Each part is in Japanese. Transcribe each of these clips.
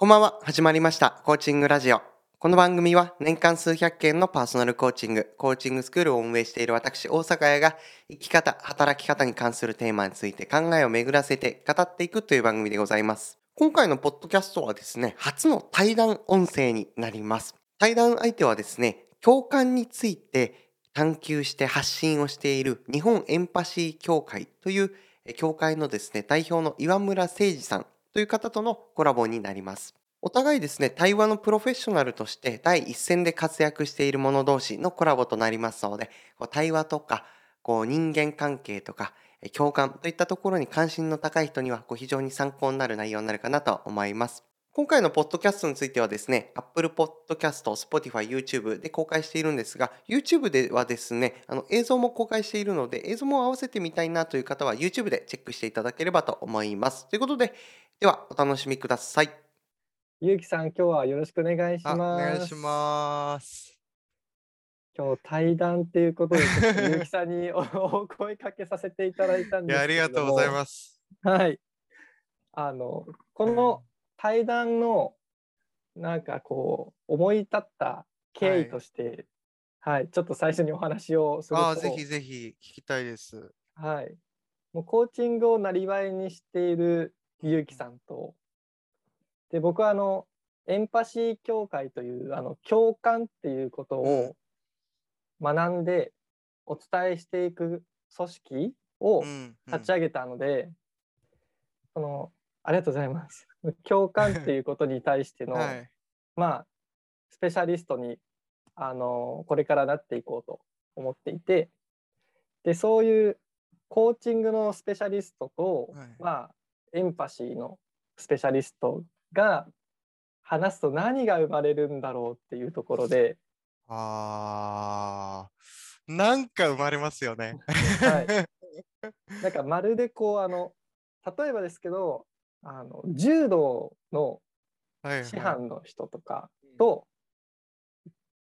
こんばんは。始まりました。コーチングラジオ。この番組は年間数百件のパーソナルコーチング、コーチングスクールを運営している私、大阪屋が生き方、働き方に関するテーマについて考えを巡らせて語っていくという番組でございます。今回のポッドキャストはですね、初の対談音声になります。対談相手はですね、共感について探求して発信をしている日本エンパシー協会という協会のですね、代表の岩村誠二さんという方とのコラボになります。お互いですね、対話のプロフェッショナルとして第一線で活躍している者同士のコラボとなりますので、対話とかこう人間関係とか共感といったところに関心の高い人にはこう非常に参考になる内容になるかなと思います。今回のポッドキャストについてはですね、Apple Podcast、Spotify、YouTube で公開しているんですが、YouTube ではですね、あの映像も公開しているので、映像も合わせてみたいなという方は YouTube でチェックしていただければと思います。ということで、ではお楽しみください。ゆうきさん、今日はよろしくお願いしあ、おます。願いします。今日対談っていうことで、ゆうきさんにおお声かけさせていただいたんですけれども。りがとうございます。はい。あの、この対談の、なんかこう、思い立った経緯として、はい、ちょっと最初にお話をすると、あ、ぜひぜひ聞きたいです。はい。もうコーチングをなりわいにしているゆうきさんと、で、僕はあの、エンパシー協会という、あの、共感っていうことうんを学んでお伝えしていく組織をうん、立ち上げたので、その、ありがとうございます。共感っていうことに対しての、はい。まあ、スペシャリストに、あの、これからなっていこうと思っていて、で、そういうコーチングのスペシャリストと、はいまあ、エンパシーのスペシャリストが話すと何が生まれるんだろうっていうところで、あー、なんか生まれますよね。は なんかまるでこう、あの、例えばですけど、あの、柔道のはい、師範の人とかと、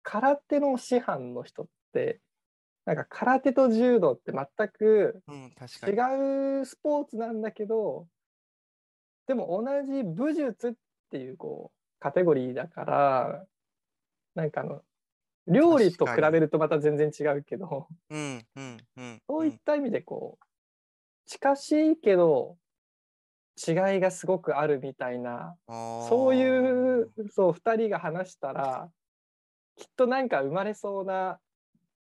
空手の師範の人って、なんか空手と柔道って全く違に。うスポーツなんだけど、でも同じ武術っていうこうカテゴリーだから、なんかあの、料理と比べるとまた全然違うけど、うん、うん、うん。そういった意味でこう、近しいけど違いがすごくあるみたいなうん、そういうそう、2人が話したら、きっとなんか生まれそうな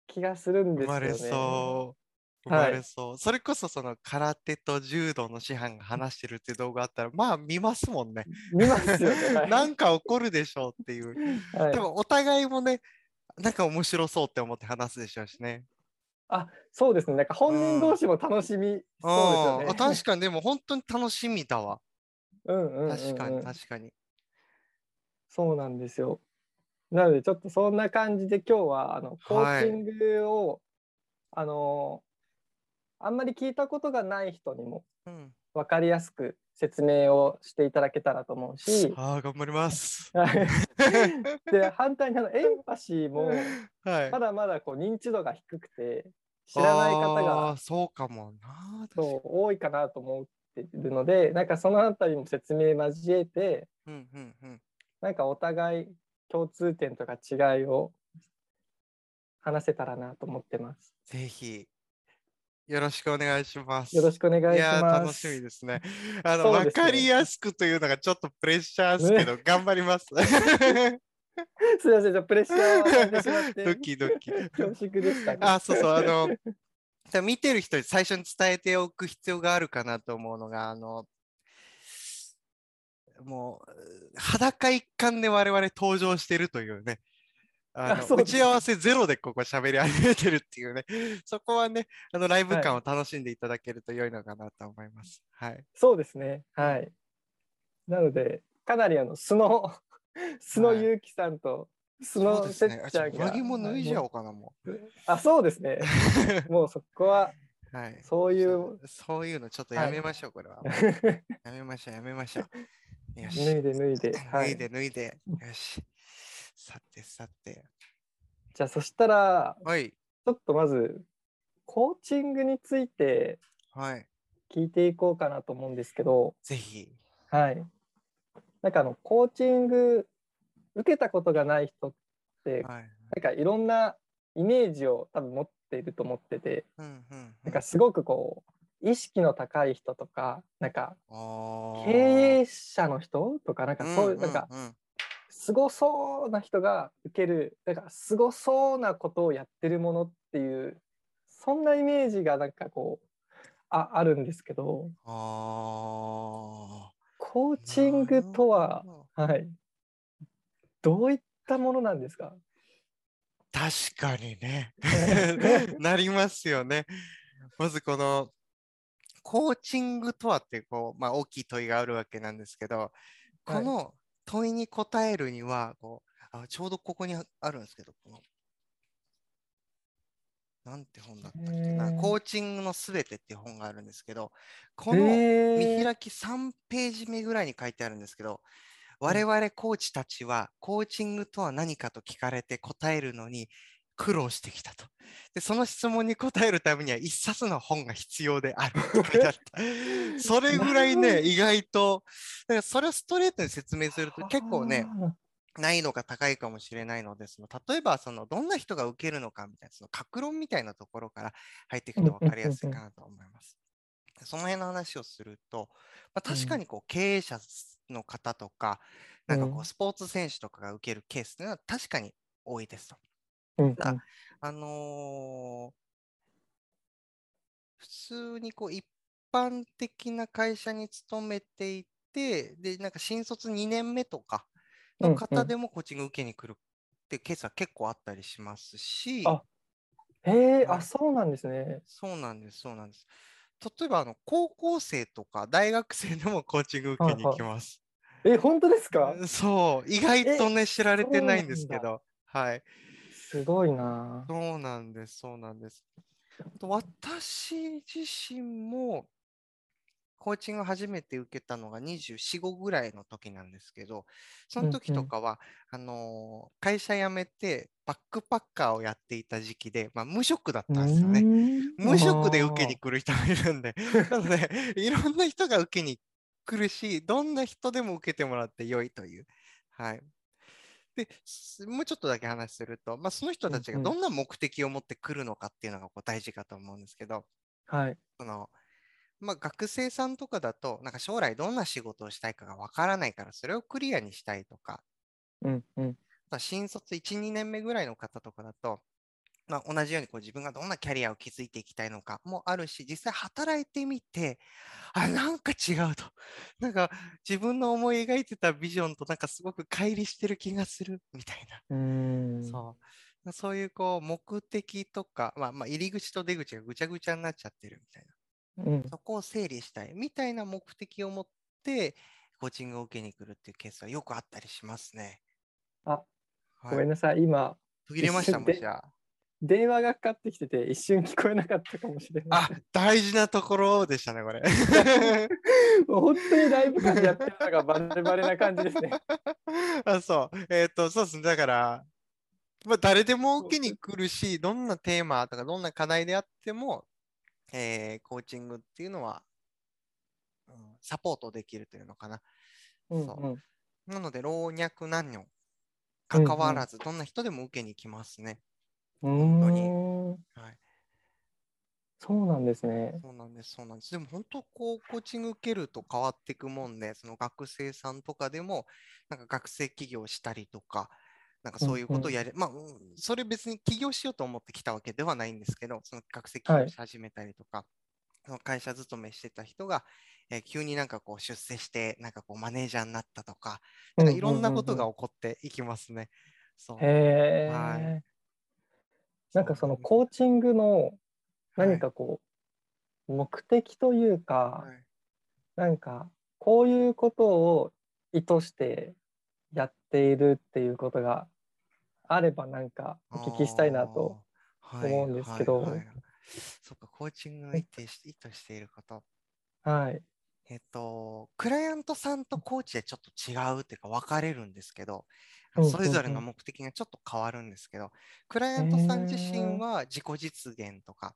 気がするんですよね。生まれそう。生はいまれそう。それこそその空手と柔道の師範が話してるっていう動画あったら、まあ見ますもんね。見ますよね。はい なんか起こるでしょうっていう。はいでもお互いもね、なんか面白そうって思って話すでしょうしね。あ、そうですね。なんか本人同士も楽しみそうですよね。あ確かに、でも本当に楽しみだわ。うんうんうんうん確かに、確かに。そうなんですよ。なのでちょっとそんな感じで今日はあのコーチングを、あのあんまり聞いたことがない人にもうん、分かりやすく説明をしていただけたらと思うし、ああ、頑張ります。はいで反対にあのエンパシーもはい。まだまだこう認知度が低くて知らない方あがーそうかもな。そう多いかなと思ってるのでなんかそのあたりも説明交えてうんうんうん。なんかお互い共通点とか違いを話せたらなと思ってます。ぜひ、よろしくお願いします。よろしくお願いしいやーます。楽しみですね。あの、わねかりやすくというのがちょっとプレッシャーですけど、頑張ります。すいません、ちょっとプレッシャードキドキ。恐縮でした、ね。あ、そうそう、あの、じゃあ見てる人に最初に伝えておく必要があるかなと思うのが、あの、もう、裸一貫で我々登場してるというね、あの打ち合わせゼロでここ喋り始めてるっていうね、そこはね、あのライブ感を楽しんでいただけると良いのかなと思います。はい。そうですね。はい。なので、かなりあの素の 素のはいゆうきさんと素のせっちゃんが。上着も脱いじゃはおうかな、もいあ、そうですね。もうそこはう。はい。そういう。そういうのちょっとはいやめましょう、これは。やめましょう、やめましょう。よし。脱いで脱いで。はい。脱いで脱いで。よし。さてさて。じゃあそしたらはい。ちょっとまずコーチングについてはい。聞いていこうかなと思うんですけど、ぜひ。はい。なんかあのコーチング受けたことがない人ってはい。なんかいろんなイメージを多分持っていると思っててうんうんうんなんかすごくこう意識の高い人とかなんか経営者の人とかなんかそういうなんかんんんすごそうな人が受けるなんかすごそうなことをやってるものっていうそんなイメージがなんかこうああるんですけどあコーーチングとははい。どういったものなんですか？確かにね。なりますよね。まずこの、コーチングとはってこう、まあ、大きい問いがあるわけなんですけど、この問いに答えるにはこうあ、ちょうどここにああるんですけど、この、なんて本だったっけな、コーチングのすべてっていう本があるんですけど、この見開き3ページ目ぐらいに書いてあるんですけど、我々コーチたちはコーチングとは何かと聞かれて答えるのに苦労してきたと。で、その質問に答えるためには一冊の本が必要である。それぐらいね、意外と、だからそれをストレートに説明すると結構ね、あ難易度が高いかもしれないので、その例えばそのどんな人が受けるのかみたいな、その格論みたいなところから入っていくと分かりやすいかなと思います。その辺の話をすると、まあ、確かにこう経営者の方とか、なんかこううんスポーツ選手とかが受けるケースというのは確かに多いですと。ーうん。ただあのー普通にこう一般的な会社に勤めていて、で、なんか新卒2年目とかのうんうん。方でもコーチング受けに来るってケースは結構あったりしますし、あへえはい。あそうなんですね。そうなんです、そうなんです。例えばあの高校生とか大学生でもコーチング受けに行きます。え本当ですか？うんそう、意外とね、知られてないんですけど、はい。すごいな。そうなんです、そうなんです。私自身も、コーチング初めて受けたのが24、5ぐらいの時なんですけど、その時うんうんとかは、あのー会社辞めてバックパッカーをやっていた時期で、まあ、無職だったんですよね。無職で受けに来る人もいるんで、なので、いろんな人が受けに来るし、どんな人でも受けてもらって良いという。はい。で、すもうちょっとだけ話すると、まあ、その人たちがどんな目的を持って来るのかっていうのがこう大事かと思うんですけど、はい。その、まあ、学生さんとかだと、なんか将来どんな仕事をしたいかがわからないから、それをクリアにしたいとか、うんうん。まあ新卒1、2年目ぐらいの方とかだと、まあ、同じようにこう自分がどんなキャリアを築いていきたいのかもあるし、実際働いてみて、あ、なんか違うと。なんか自分の思い描いてたビジョンとなんかすごく乖離してる気がするみたいな。うーん。そう。そういうこう目的とか、まあ、まあ入り口と出口がぐちゃぐちゃになっちゃってるみたいな。うん。そこを整理したいみたいな目的を持って、コーチングを受けに来るっていうケースはよくあったりしますね。あ、はいごめんなさい。今、途切れました、一瞬でもしや。電話がかかってきてて、一瞬聞こえなかったかもしれない。あ、大事なところでしたね、これ。もう本当にライブ感でやってるのがバレバレな感じですね。あ、そう。えっ、と、そうですね。だから、まあ、誰でも受けに来るし、どんなテーマとか、どんな課題であっても、えーコーチングっていうのは、うんサポートできるというのかな。うんそううん。なので、老若男女、関わらず、どんな人でも受けに来ますね。う本当にはい。そうなんですね。そうなんです、そうなんです。でも本当、こう、コーチング受けると変わっていくもんで、その学生さんとかでも、なんか学生起業したりとか、なんかそういうことをやれ、まあ、うんそれ別に起業しようと思ってきたわけではないんですけど、その学生起はい業し始めたりとか、その会社勤めしてた人が、えー急になんかこう出世して、なんかこうマネージャーになったとか、なんかいろんなことが起こっていきますね。そう。へはえい。なんかそのうコーチングのはい何かこう、目的というか、はいなんかこういうことを意図してやっているっていうことがあればなんかお聞きしたいなと。思うんですけどはいはいはいそっか、コーチングの意図し意図していること。はい。えっと、クライアントさんとコーチでちょっと違うっていうか分かれるんですけど、それぞれうんうんの目的がちょっと変わるんですけど、クライアントさん自身は自己実現とか、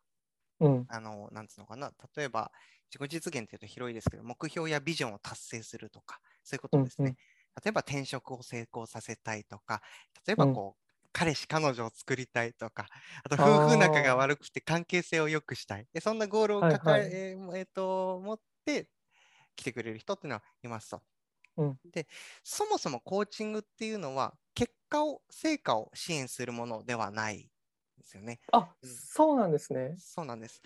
うん。あの、なんつうのかな、例えば自己実現っていうと広いですけど、目標やビジョンを達成するとか、そういうことですね。例えば転職を成功させたいとか、例えばこう、彼氏、彼女を作りたいとか、あと夫婦仲が悪くて関係性を良くしたい。でそんなゴールを抱え、はいはいえーえーと持って来てくれる人っていうのはいますと。うんで、そもそもコーチングっていうのは、結果を、成果を支援するものではないんですよね。あ、うんそうなんですね。そうなんです。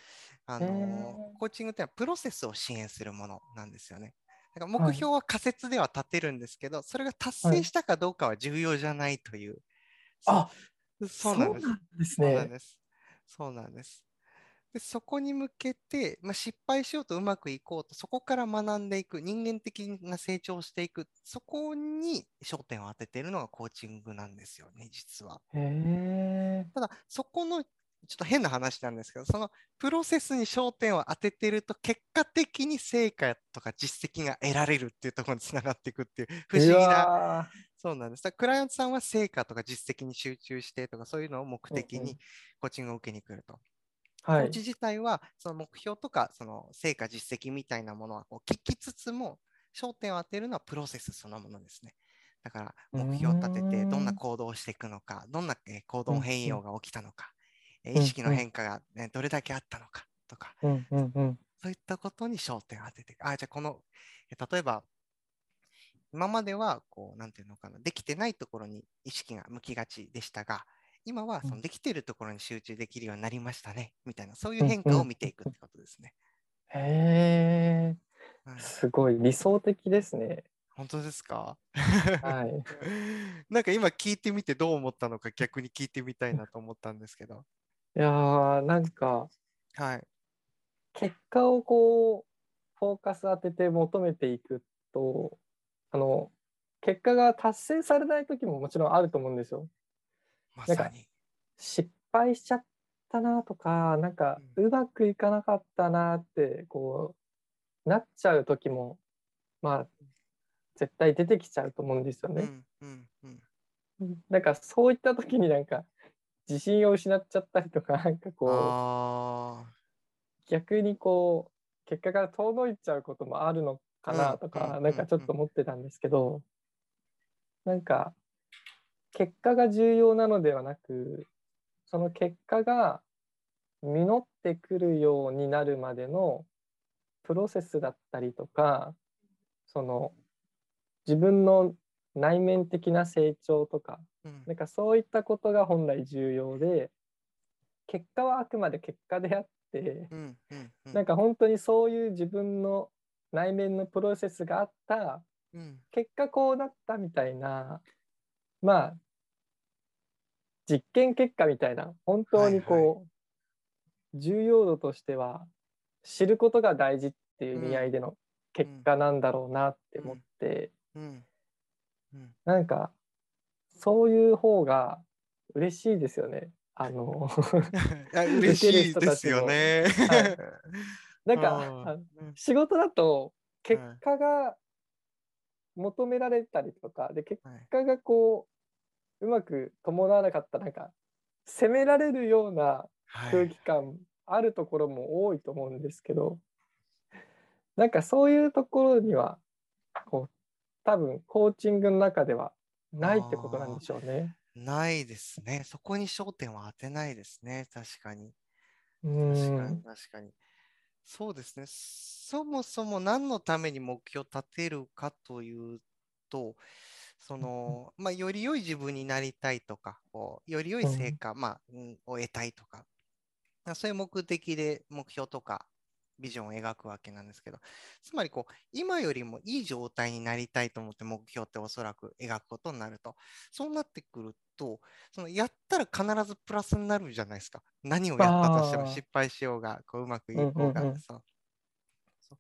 あへのーコーチングってのはプロセスを支援するものなんですよね。だからはい目標は仮説では立てるんですけど、それが達はい成したかどうかは重要じゃないという。あ、そうそうなんです。ですそうなんね。です。そうなんです。でそこに向けて、まあ、失敗しようとうまくいこうと、そこから学んでいく、人間的な成長をしていく、そこに焦点を当てているのがコーチングなんですよね、実は。ただ、そこの、ちょっと変な話なんですけど、そのプロセスに焦点を当ててると、結果的に成果とか実績が得られるっていうところにつながっていくっていう不思議うな、わそうなんです。クライアントさんは成果とか実績に集中してとか、そういうのを目的にコーチングを受けに来ると。ーはいコーチ。自体は、その目標とか、その成果実績みたいなものはこう聞きつつも、焦点を当てるのはプロセスそのものですね。だから、目標を立てて、どんな行動をしていくのか、どんなえー行動変容が起きたのか、えーうん意識の変化が、ね、どれだけあったのかとか、うんうんうん。そういったことに焦点を当てて。あ、じゃあこの、えー例えば、今までは、こう、なんていうのかな、できてないところに意識が向きがちでしたが、今はそのできているところに集中できるようになりましたね、みたいな、そういう変化を見ていくってことですね。へえ。はいすごい理想的ですね。本当ですか？はい。なんか今聞いてみてどう思ったのか逆に聞いてみたいなと思ったんですけど。いやーなんかはい。結果をこうフォーカス当てて求めていくとあの結果が達成されない時ももちろんあると思うんですよ。まさに。失敗しちゃったなとかなんかうまくいかなかったなってこうなっちゃう時もまあ絶対出てきちゃうと思うんですよね。うんうんうん。なんかそういった時になんか自信を失っちゃったりとかなんかこうあ逆にこう結果が遠のいちゃうこともあるのかなとうんかうんなんかちょっと思ってたんですけどなんか結果が重要なのではなくその結果が実ってくるようになるまでのプロセスだったりとかその自分の内面的な成長とかーうん。なんかそういったことが本来重要で結果はあくまで結果であってうんうんうん。なんか本当にそういう自分の内面のプロセスがあったうん結果こうなったみたいなまあ実験結果みたいな本当にこう、重要度としては知ることが大事っていう意味合いでの結果なんだろうなって思って、うん。うん。なんかそういう方が嬉しいですよね。あの 嬉しいですよね。はい。なんか仕事だと結果が求められたりとかで結はい果がこううまく伴わなかったなんか責められるようなはい空気感あるところも多いと思うんですけど、なんかそういうところにはこう多分コーチングの中ではないってことなんでしょうね。ないですね。そこに焦点は当てないですね。確かに。う確かに、ん確かに。そうですね。そもそも何のために目標を立てるかというと、その、まあ、より良い自分になりたいとか、こうより良い成果、まあ、うんを得たいとか、まあそういう目的で目標とかビジョンを描くわけなんですけど、つまりこう、今よりもいい状態になりたいと思って目標っておそらく描くことになると、そうなってくると、そのやったら必ずプラスになるじゃないですか。何をやったとしても失敗しようが、こううまくいこうが、うんうんうん。そう。そう。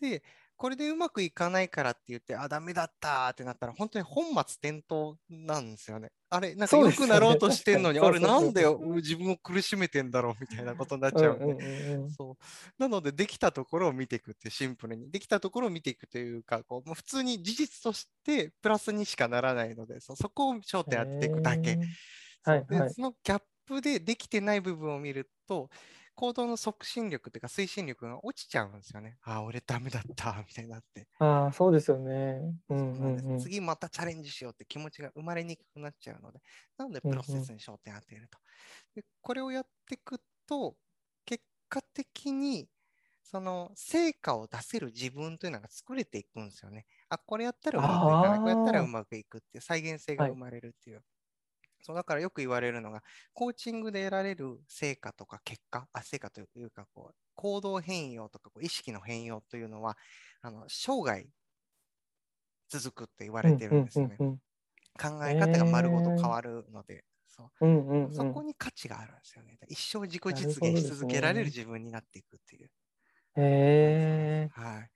で、これでうまくいかないからって言って、あ、ダメだったーってなったら、本当に本末転倒なんですよね。あれ、なんか良くなろうとしてんのに、あれ、なんでよ自分を苦しめてんだろうみたいなことになっちゃうんで。うんうんそうなので、できたところを見ていくってシンプルに。できたところを見ていくというか、こうもう普通に事実としてプラスにしかならないので、そそこを焦点当てていくだけ。はいはいでそのギャップでできてない部分を見ると、行動の促進力っていうか推進力が落ちちゃうんですよね。ああ、俺ダメだった みたいになって。ああ、そうですよね。うんんうんうん。次またチャレンジしようって気持ちが生まれにくくなっちゃうので、なのでプロセスに焦点を当てると。でこれをやっていくと、結果的にその成果を出せる自分というのが作れていくんですよね。あ、これやったらうまくいかない、これやったらうまくいくっていう再現性がはい生まれるっていう。そうだからよく言われるのが、コーチングで得られる成果とか結果、あ成果というかこう、行動変容とかこう意識の変容というのは、あの生涯続くって言われてるんですよね。考え方が丸ごと変わるので、そうそこに価値があるんですよね。一生自己実現し続けられるね自分になっていくっていう。へえ。はい。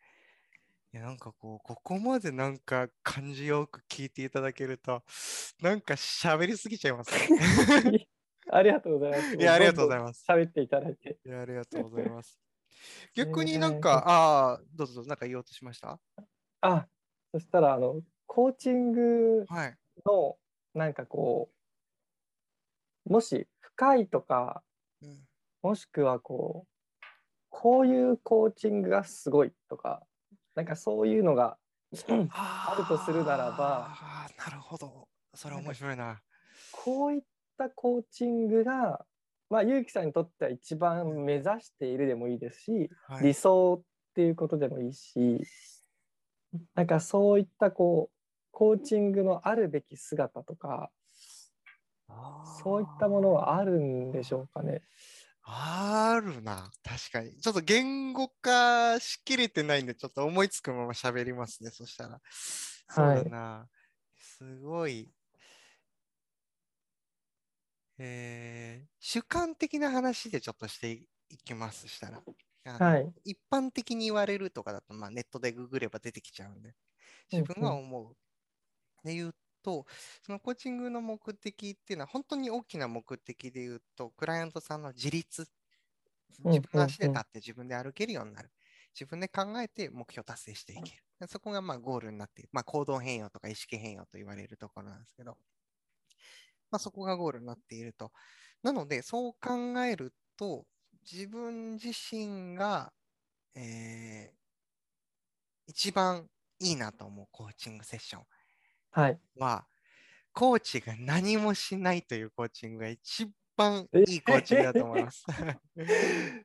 いやなんかこう、ここまでなんか感じよく聞いていただけると、なんか喋りすぎちゃいますね。ありがとうございます。いや、ありがとうございまます。す。喋っていただいて。いや、ありがとうございます。えー逆になんか、ああ、どうぞどうぞ、なんか言おうとしました？あ、そしたら、あの、コーチングはい。の、なんかこう、もし深いとか、うんもしくはこう、こういうコーチングがすごいとか、なんかそういうのが、あるとするならばなるほど。それ面白いな。こういったコーチングが、まあ、ゆうきさんにとっては一番目指しているでもいいですし、はい理想っていうことでもいいし、なんかそういったこう、コーチングのあるべき姿とか、そういったものはあるんでしょうかね。あるな。確かに。ちょっと言語化しきれてないんで、ちょっと思いつくまま喋りますね。そしたら。そうだな。すごい。えー主観的な話でちょっとしていきます。したら。はい。一般的に言われるとかだと、まあ、ネットでググれば出てきちゃうんで、自分が思う。で言うと、そのコーチングの目的っていうのは、本当に大きな目的で言うと、クライアントさんの自立、うん自分の足で立って自分で歩けるようになる。自分で考えて目標達成していける。でそこがまあゴールになっている。まあ、行動変容とか意識変容と言われるところなんですけど、まあ、そこがゴールになっていると。なので、そう考えると、自分自身が、えー一番いいなと思うコーチングセッションはい。は、コーチが何もしないというコーチングが一番いいコーチングだと思います。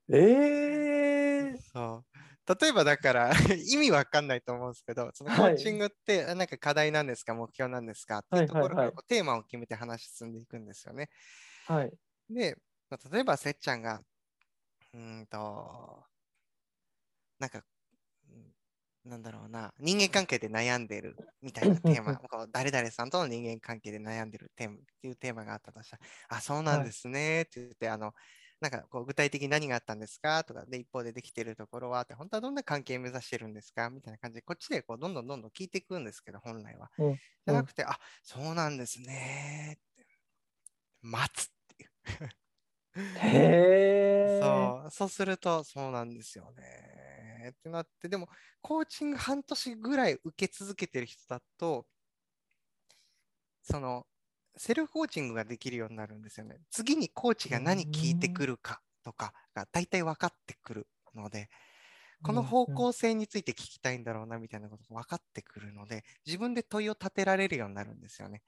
えー、そう例えばだから意味わかんないと思うんですけど、そのコはいーチングってあなんか課題なんですか、目標なんですかっていうところからこうテーマを決めて話進んでいくんですよね。はい。で、まあ例えばせっちゃんが、うーんと、なんか、うんなんだろうな、人間関係で悩んでるみたいなテーマ、こう誰々さんとの人間関係で悩んでるテーマっていうテーマがあったとしたら、あ、そうなんですねって言って、あの、なんかこう具体的に何があったんですかとか、で、一方でできてるところはって、本当はどんな関係目指してるんですかみたいな感じで、こっちでこうどんどんどんどん聞いていくんですけど、本来は。うんじゃなくて、あ、そうなんですねって。待つっていう。へえ。そう、そうすると、そうなんですよね。ってなって、でも、コーチング半年ぐらい受け続けてる人だと、その、セルフコーチングができるようになるんですよね。次にコーチが何聞いてくるかとかが大体分かってくるので、この方向性について聞きたいんだろうなみたいなことが分かってくるので、自分で問いを立てられるようになるんですよね。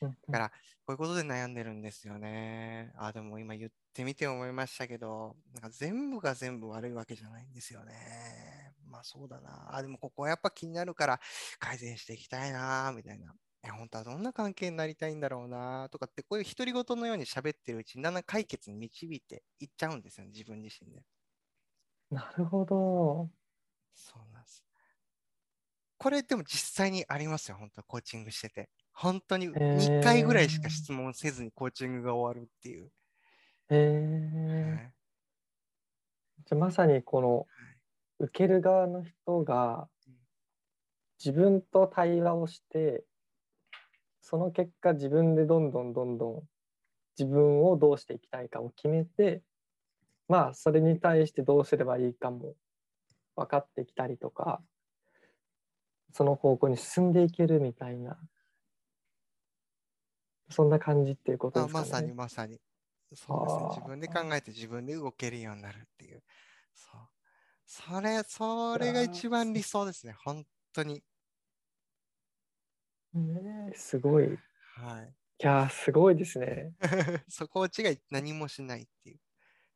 だから、こういうことで悩んでるんですよね。あ、でも今言ってみて思いましたけど、なんか全部が全部悪いわけじゃないんですよね。まあそうだな。あ、でもここはやっぱ気になるから改善していきたいな、みたいな。いや、本当はどんな関係になりたいんだろうな、とかって、こういう独り言のように喋ってるうちに、だんだん解決に導いていっちゃうんですよね、自分自身で。なるほど。そうなんです。これでも実際にありますよ、本当コーチングしてて。本当に2回ぐらいしか質問せずにコーチングが終わるっていう。へはえ。いじゃあまさにこの受ける側の人がうん自分と対話をしてその結果自分でどんどんどんどん自分をどうしていきたいかを決めてまあそれに対してどうすればいいかも分かってきたりとかその方向に進んでいけるみたいなそんな感じっていうことあですかね。まさにまさに。そうですね。自分で考えて自分で動けるようになるっていう。そう。それ、それが一番理想ですね。本当に。ねえすごい。いはい。やー、すごいですね。そう、コーチが何もしないっていう。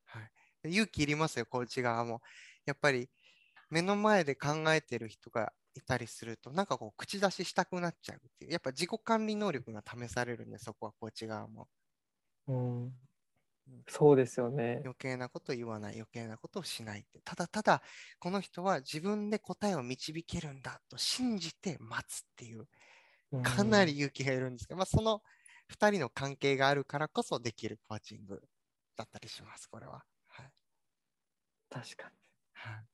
はい。勇気いりますよ、コーチ側も。やっぱり、目の前で考えてる人がいたりすると、なんかこう、口出ししたくなっちゃうっていう。やっぱ自己管理能力が試されるんで、そこはコーチ側も。うん。そうですよね。余計なこと言わない、余計なことをしないって。ただただ、この人は自分で答えを導けるんだと信じて待つっていう、うんかなり勇気がいるんですけど、まあ、その2人の関係があるからこそできるコーチングだったりします、これは。はい。確かに。はい、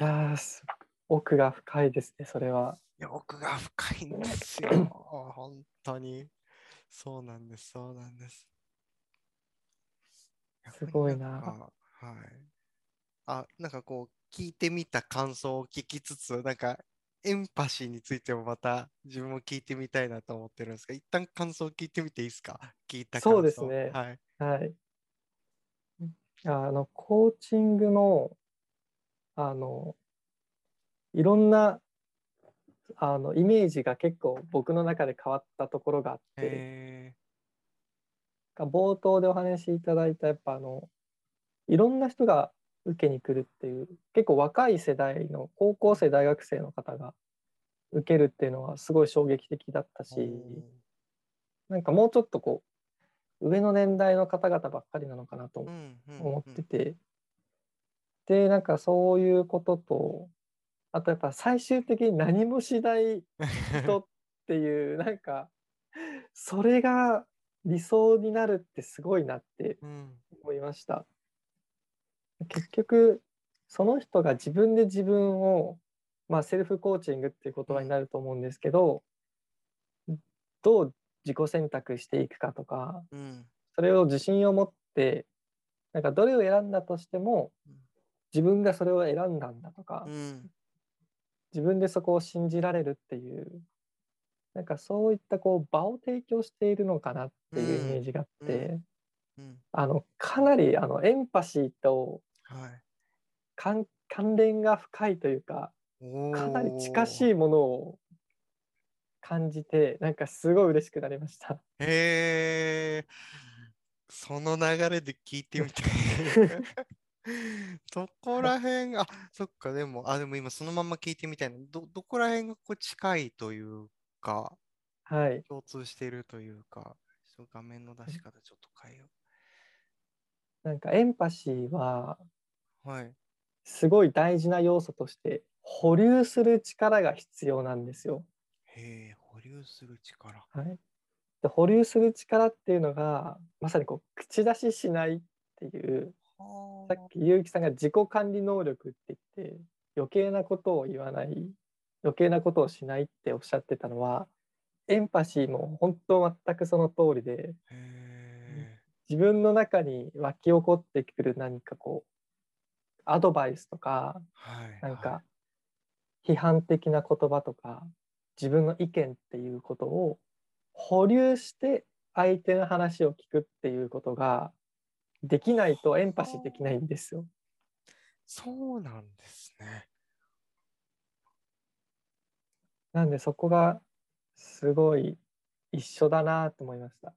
いやー、す奥が深いですね、それは。いや奥が深いんですよ。本当に。そうなんです、そうなんです。すごいなはい。あ、なんかこう、聞いてみた感想を聞きつつ、なんか、エンパシーについてもまた自分も聞いてみたいなと思ってるんですが、一旦感想を聞いてみていいですか？聞いた感想。そうですねはい。はい。あの、コーチングの、あの、いろんな、あの、イメージが結構僕の中で変わったところがあって、え冒頭でお話しいただいた、やっぱあの、いろんな人が受けに来るっていう、結構若い世代の高校生、大学生の方が受けるっていうのはすごい衝撃的だったーし、なんかもうちょっとこう、上の年代の方々ばっかりなのかなと思ってて、でなんかそういうこととあとやっぱ最終的に何もしない人っ ていうなんかそれが理想になるってすごいなってうん。思いました。結局その人が自分で自分をまあセルフコーチングっていう言葉になると思うんですけど、どう自己選択していくかとかうん。それを自信を持ってなんかどれを選んだとしてもうん。自分がそれを選んだんだとか、うん自分でそこを信じられるっていうなんかそういったこう場を提供しているのかなっていうイメージがあって、うんうんあのかなりあのエンパシーとはい関関連が深いというかかなり近しい。いものを感じてなんかすごい嬉しくなりました。へえ、その流れで聞いてみたい。どこら辺、あ、そっか、でも、あ、でも今そのまま聞いてみたいな。ど、どこら辺がこう近いというか、はい、共通しているというか、画面の出し方ちょっと変えよなんかエンパシーはう。はい。すごい大事な要素として保留する力が必要なんですよ。へえ、保留する力。はい、で保留する力っていうのがまさにこう口出ししないっていうはさっき結城さんが自己管理能力って言って余計なことを言わない余計なことをしないっておっしゃってたのはエンパシーも本当全くその通りで自分の中に湧き起こってくる何かこうアドバイスとかはい。なんはいか批判的な言葉とか自分の意見っていうことを保留して相手の話を聞くっていうことができないとエンパシーできないんですよ。そうなんですね。なんでそこがすごい一緒だなと思いました。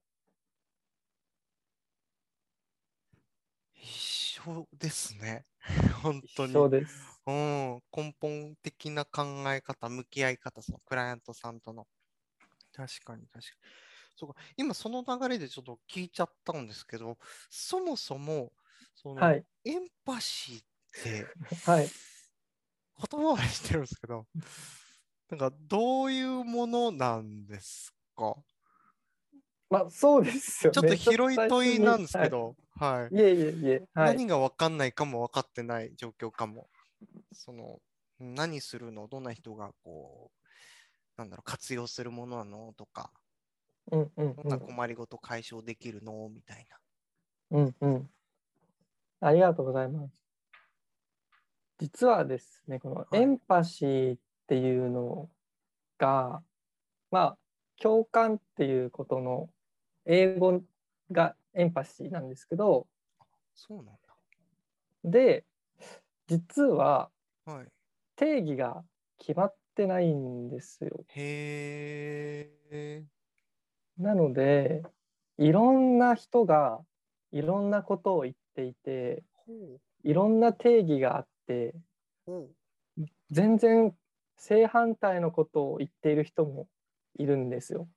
一緒ですね。本当に。そうです。うん、根本的な考え方、向き合い方、そのクライアントさんとの。確かに、確かに。そうか、今その流れでちょっと聞いちゃったんですけど、そもそも、その、はいエンパシーって、はい。言葉は知ってるんですけど、なんかどういうものなんですか？まあそうですよね。ちょっと広い問いなんですけはいど、はい。いえいえいえ。はい。何が分かんないかも分かってない状況かも。その、何するの？どんな人がこう、なんだろう、活用するものなの？とか、うんうんどんな困りごと解消できるの？みたいな。うんうんうん。ありがとうございます。実はですね、このはいエンパシーっていうのが、まあ、共感っていうことの英語がエンパシーなんですけど、そうなんで、実はだ。はい。定義が決まってないんですよ。へえ。なので、いろんな人がいろんなことを言っていて、いろんな定義があって。全然正反対のことを言っている人もいるんですよ。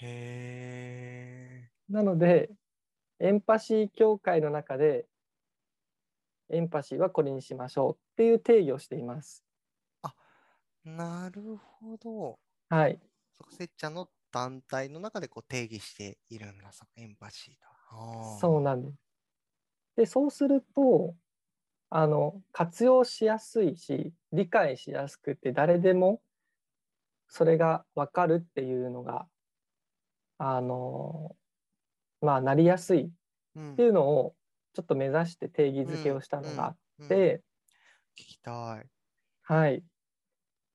へえ。なので、エンパシー協会の中で、エンパシーはこれにしましょうっていう定義をしています。なるほど。はい。せっちゃんの団体の中でこう定義しているんだ、エンパシーだ。あーそうなんです。で、そうすると、あの、活用しやすいし、理解しやすくて、誰でもそれが分かるっていうのが、あの、まあ、なりやすいっうんていうのを、ちょっと目指して定義づけをしたのがあっうんて、聞きたい。はい。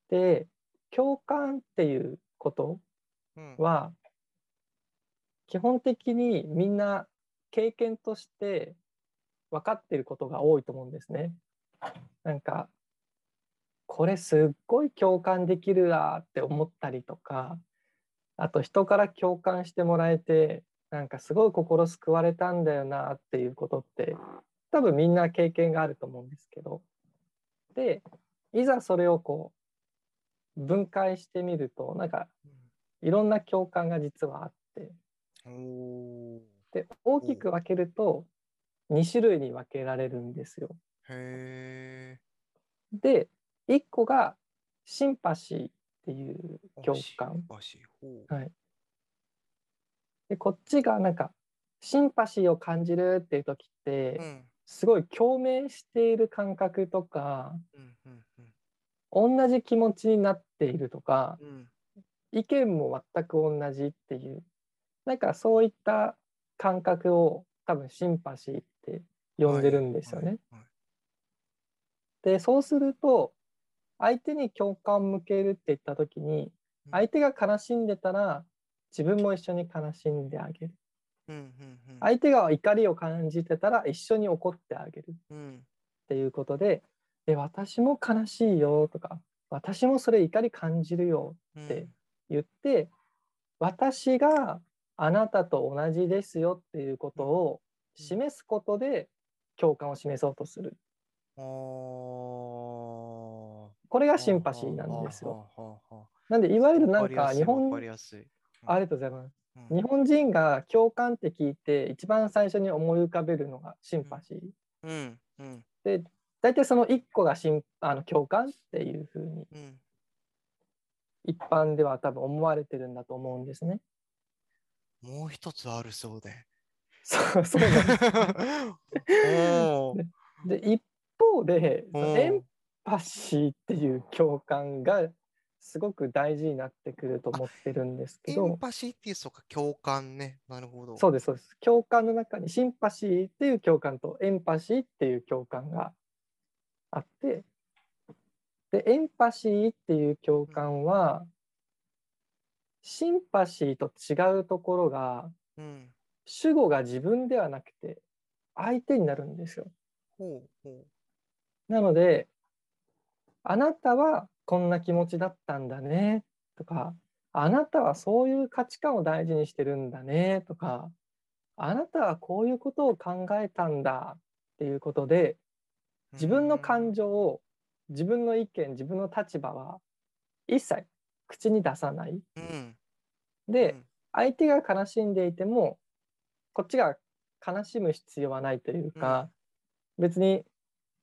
で、共感っていうことうんは、基本的にみんな経験として分かってることが多いと思うんですね。なんか、これすっごい共感できるわって思ったりとか、あと人から共感してもらえて、なんかすごい心救われたんだよなっていうことって、多分みんな経験があると思うんですけど、で、いざそれをこう、分解してみると、なんかいろんな共感が実はあって、で大きく分けると2種類に分けられるんですよ。へで1個がシンパシーっていうえ。共感。はい、でこっちがなんかシンパシーを感じるっていう時って、うん。すごい共鳴している感覚とかうんうんうん。同じ気持ちになっているとかうん意見も全く同じっていう。なんかそういった感覚を多分シンパシーって呼んでるんですよね。はいはいでそうすると相手に共感を向けるって言った時に相手が悲しんでたら自分も一緒に悲しんであげる。うんうんうん。相手が怒りを感じてたら一緒に怒ってあげる。っうん。ていうことでで私も悲しいよとか私もそれ怒り感じるようん。で言って私があなたと同じですよっていうことを示すことで共感を示そうとする。これがシンパシーなんですよ。なんでいわゆるなんか日本ありがとうございます。うん。日本人が共感って聞いて一番最初に思い浮かべるのがシンパシー。うん。うん。で大体その1個がシンあの共感っていうふうにうん一般では多分思われてるんだと思うんですね。もう一つあるそうで。そうそうなんで で一方でエンパシーっていう共感がすごく大事になってくると思ってるんですけエンどパシーっていうそうか共感ね。なるほど。そうですそうです共感の中にシンパシーっていう共感とエンパシーっていう共感があってでエンパシーっていう共感はシンパシーと違うところがうん。主語が自分ではなくて相手になるんですよ。ほうほなので、あなたはこんな気持ちだったんだねとか、あなたはそういう価値観を大事にしてるんだねとか、あなたはこういうことを考えたんだっていうことで、う。自分の感情。情を、自分の意見、自分の立場は一切口に出さない。うん。で、うん相手が悲しんでいても、こっちが悲しむ必要はないというか、別に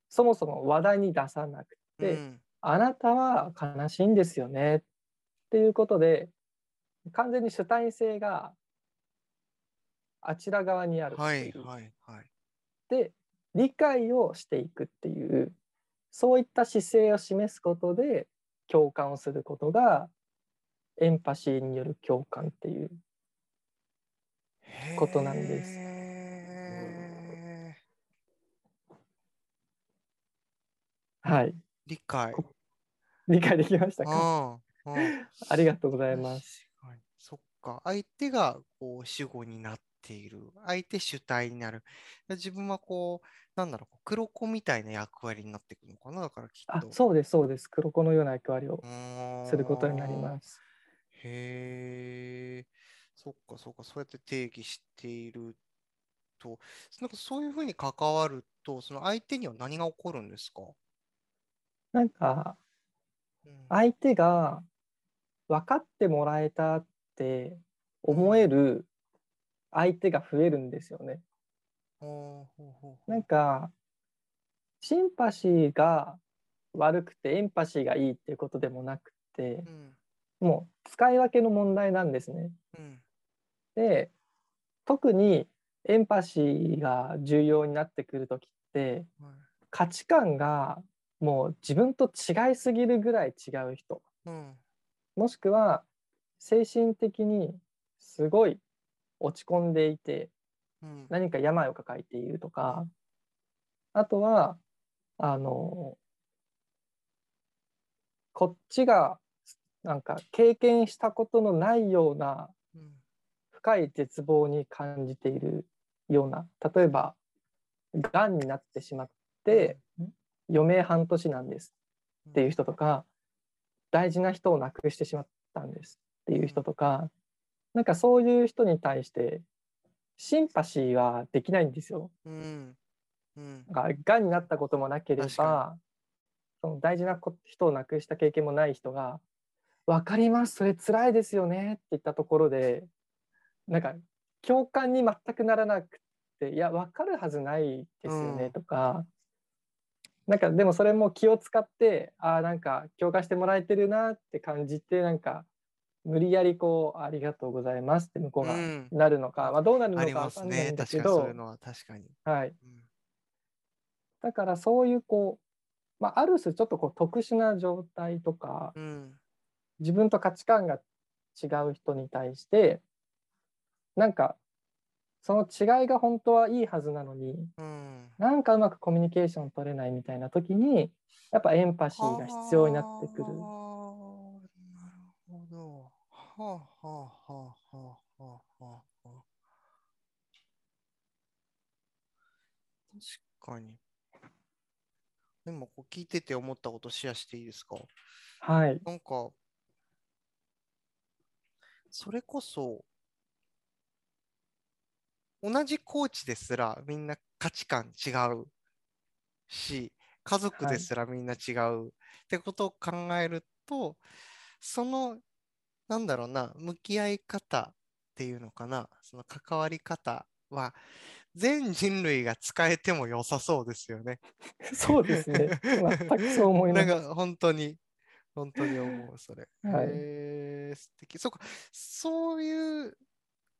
そもそも話題に出さなくて、うんあなたは悲しいんですよねっていうことで完全に主体性があちら側にあるっていう、はいはいはい。で理解をしていくっていうそういった姿勢を示すことで共感をすることがエンパシーによる共感っていうことなんですはい理解。理解できましたか？ああ、ありがとうございます。そっか。相手がこう主語になっている。相手主体になる。自分はこう、なんだろう、黒子みたいな役割になっていくのかな。だからきっあと。そうですそうです黒子のような役割をうすることになりす。ます。へえ、そっかそっか、そうやって定義していると、なんかそういうふうに関わると、その相手には何が起こるんですか？なんかうん相手が分かってもらえたって思える相手が増えるんですよね。なんかシンパシーが悪くてエンパシーがいいっていうことでもなくてうん。もう使い分けの問題なんですね。うん。で特にエンパシーが重要になってくる時ってはい。価値観がもう自分と違いすぎるぐらい違う人。うん。もしくは精神的にすごい落ち込んでいてうん何か病を抱えているとかあとはあのこっちがなんか経験したことのないようなうん。深い絶望に感じているような例えばがんになってしまって余命半年なんですっていう人とか大事な人を亡くしてしまったんですっていう人とかなんかそういう人に対してシンパシーはできないんですよ。うん。うん。ががんになったこともなければその大事なこ人を亡くした経験もない人が「分かりますそれ辛いですよね」って言ったところでなんか共感に全くならなくて「いや分かるはずないですよね」うん。とか、なんかでもそれも気を使ってああなんか共感してもらえてるなって感じてなんか無理やりこう「ありがとうございます」って向こうがうん。なるのか、まあ、どうなるのかますね。分かんないんだ確かけど。にそういうのは確かに。はい、うん。だからそういうこう、まあ、ある種ちょっとこう特殊な状態とかうん。自分と価値観が違う人に対してなんかその違いが本当はいいはずなのにうん。なんかうまくコミュニケーション取れないみたいな時にやっぱエンパシーが必要になってくる。はあはあはあはあはあはあ。確かに。でもこう聞いてて思ったことシェアしていいですかはい、なんか、それこそ、同じコーチですらみんな価値観違うし、家族ですらみんな違うってことを考えると、その、なんだろうな、向き合い方っていうのかな、その関わり方は、全人類が使えても良さそうですよね。そうですね全くそう思います。なんか本当に、本当に思う、それ。はいへえ、素敵。そうか、そういう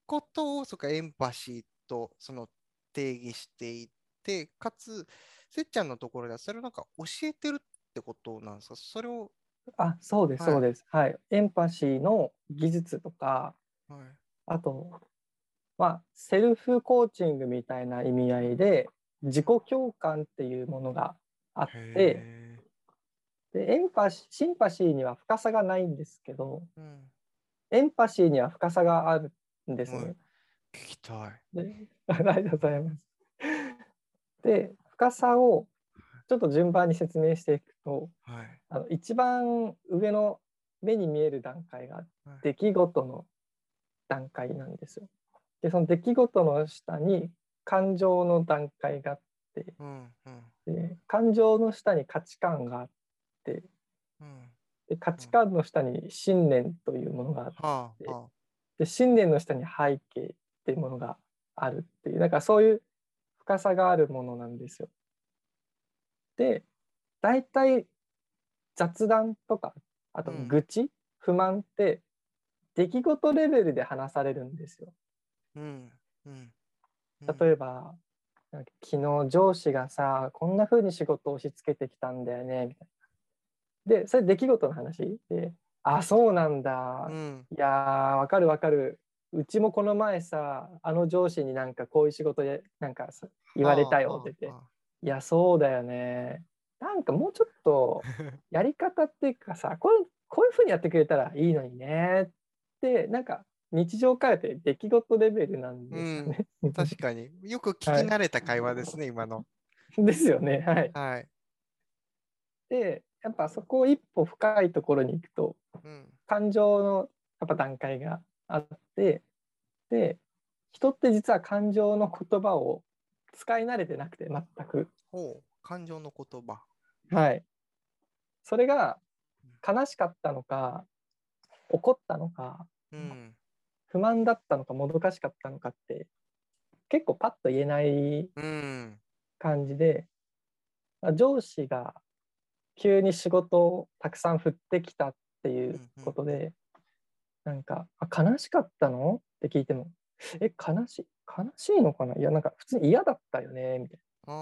ことを、そうか、エンパシーとその定義していって、かつ、せっちゃんのところでは、それをなんか教えてるってことなんですか？それを、あそうですはいそうです。はい、エンパシーの技術とかはい、あと、まあ、セルフコーチングみたいな意味合いで自己共感っていうものがあってへでエンパシシンパシーには深さがないんですけどーうん、エンパシーには深さがあるんですはいね。聞きたい。で ありがとうございます。で深さをちょっと順番に説明していくとはい。あの一番上の目に見える段階がはい出来事の段階なんですよ。でその出来事の下に感情の段階があってうん、うん、で感情の下に価値観があってうん。で価値観の下に信念というものがあってはあ、はで信念の下に背景っていうものがあるっていうなんかそういう深さがあるものなんですよ。で大体雑談とかあとうん愚痴、不満って出来事レベルで話されるんですよ。あ。うん、うん。例えば、昨日上司がさこんな風に仕事を押し付けてきたんだよねみたいな。でそれ出来事の話で「あそうなんだ、うん、いやーわかるわかるうちもこの前さあの上司になんかこういう仕事でなんかさ言われたよって言っていやそうだよねなんかもうちょっと やり方っていうかさこういうこういう風にやってくれたらいいのにねってなんか日常会話って出来事レベルなんですよね。確かに。よく聞き慣れた会話ですね、今の。ですよね。はい。はい。で、やっぱそこを一歩深いところに行くと、うん。感情のやっぱ段階があって、で、人って実は感情の言葉を使い慣れてなくて、全く。ほう。感情の言葉。はい。それが悲しかったのか、怒ったのか、うん。不満だったのか、もどかしかったのかって、結構パッと言えないうん。感じで、あ上司が急に仕事をたくさん振ってきたっていうことで、なんか、あ、悲しかったの？って聞いても、え、悲しい、悲しいのかな？いや、なんか普通に嫌だったよね、みたい。な。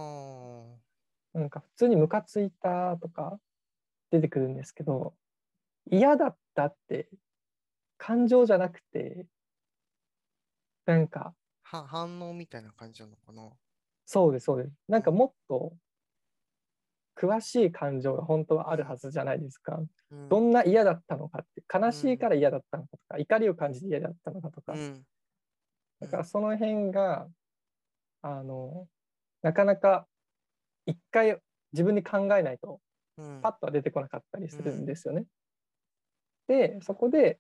なんか普通にムカついたとか出てくるんですけど、嫌だったって感情じゃなくて、なんか、は反応みたいな感じなのかな？そうです、そうです。なんかもっと詳しい感情が本当はあるはずじゃないですか。うんどんな嫌だったのかって、悲しいから嫌だったのかとか、怒りを感じて嫌だったのかとか、うん。だからその辺が、あの、なかなか一回自分で考えないとうん。パッとは出てこなかったりするんですよね。で、そこで、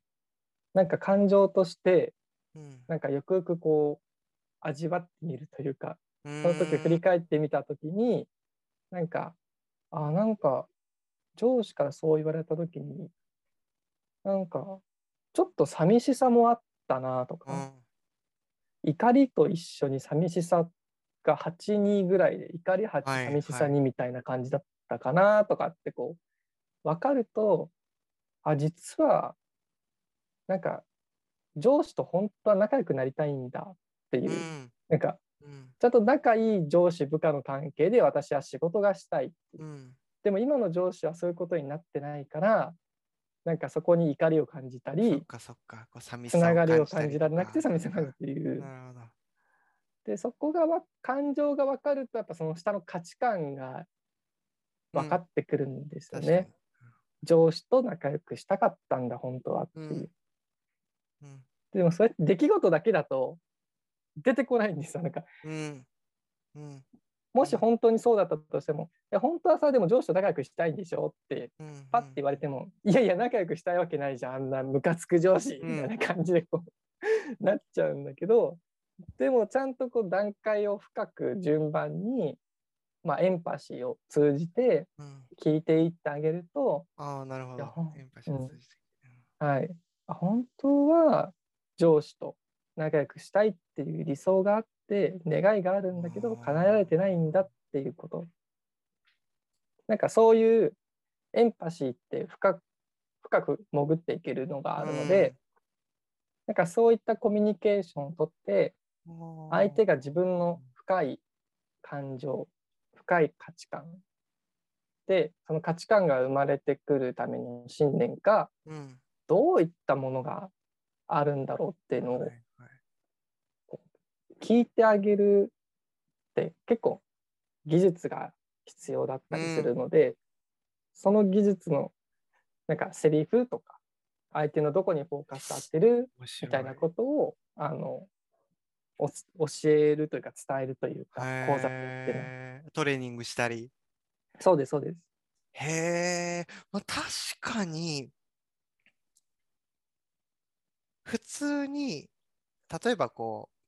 なんか感情として、うん。なんかよくよくこう、味わってみるというか、そその時振り返ってみた時に、なんか、あ、なんか、上司からそう言われた時に、なんか、ちょっと寂しさもあったなとか、うん。怒りと一緒に寂しさが8、2ぐらいで、怒り8、はい寂しさはい2みたいな感じだったかなとかってこう、分かると、あ、実は、なんか、上司と本当は仲良くなりたいんだっていうう、ん。なんか、うん。ちゃんと仲いい上司部下の関係で私は仕事がしたいうん。でも今の上司はそういうことになってないからなんかそこに怒りを感じたそっりつさながりを感じられなくて寂しさを感じるっていう。なるほど。でそこがわ感情が分かるとやっぱその下の価値観が分かってくるんですよね、確かに。上司と仲良くしたかったんだ本当はっていう、うん。うん。でもそれ出来事だけだと出てこないんですよ。なんかうん。うん。もし本当にそうだったとしても、いや本当はさ、でも上司と仲良くしたいんでしょって、うん。パッて言われても、いやいや、仲良くしたいわけないじゃん、あんなムカつく上司うんみたいな感じでこう、なっちゃうんだけど、でもちゃんとこう段階を深く順番に、まあ、エンパシーを通じてうん。聞いていってあげると、ああ、なるほ。どエンパシーを通じて。はい、あ本当は上司と仲良くしたいっていう理想があって願いがあるんだけど叶えられてないんだっていうこと。なんかそういうエンパシーって深く深く潜っていけるのがあるので、なんかそういったコミュニケーションをとってうん、相手が自分の深い感情深い価値観でその価値観が生まれてくるための信念がうん。どういったものがあるんだろうっていうのを聞いてあげるって結構技術が必要だったりするので、その技術のなんかセリフとか相手のどこにフォーカス当てるみたいなことをあの教えるというか伝えるというか講座ってトレーニングしたり。そうですそうです。へえ、まあ、確かに、普通に、例えばこう、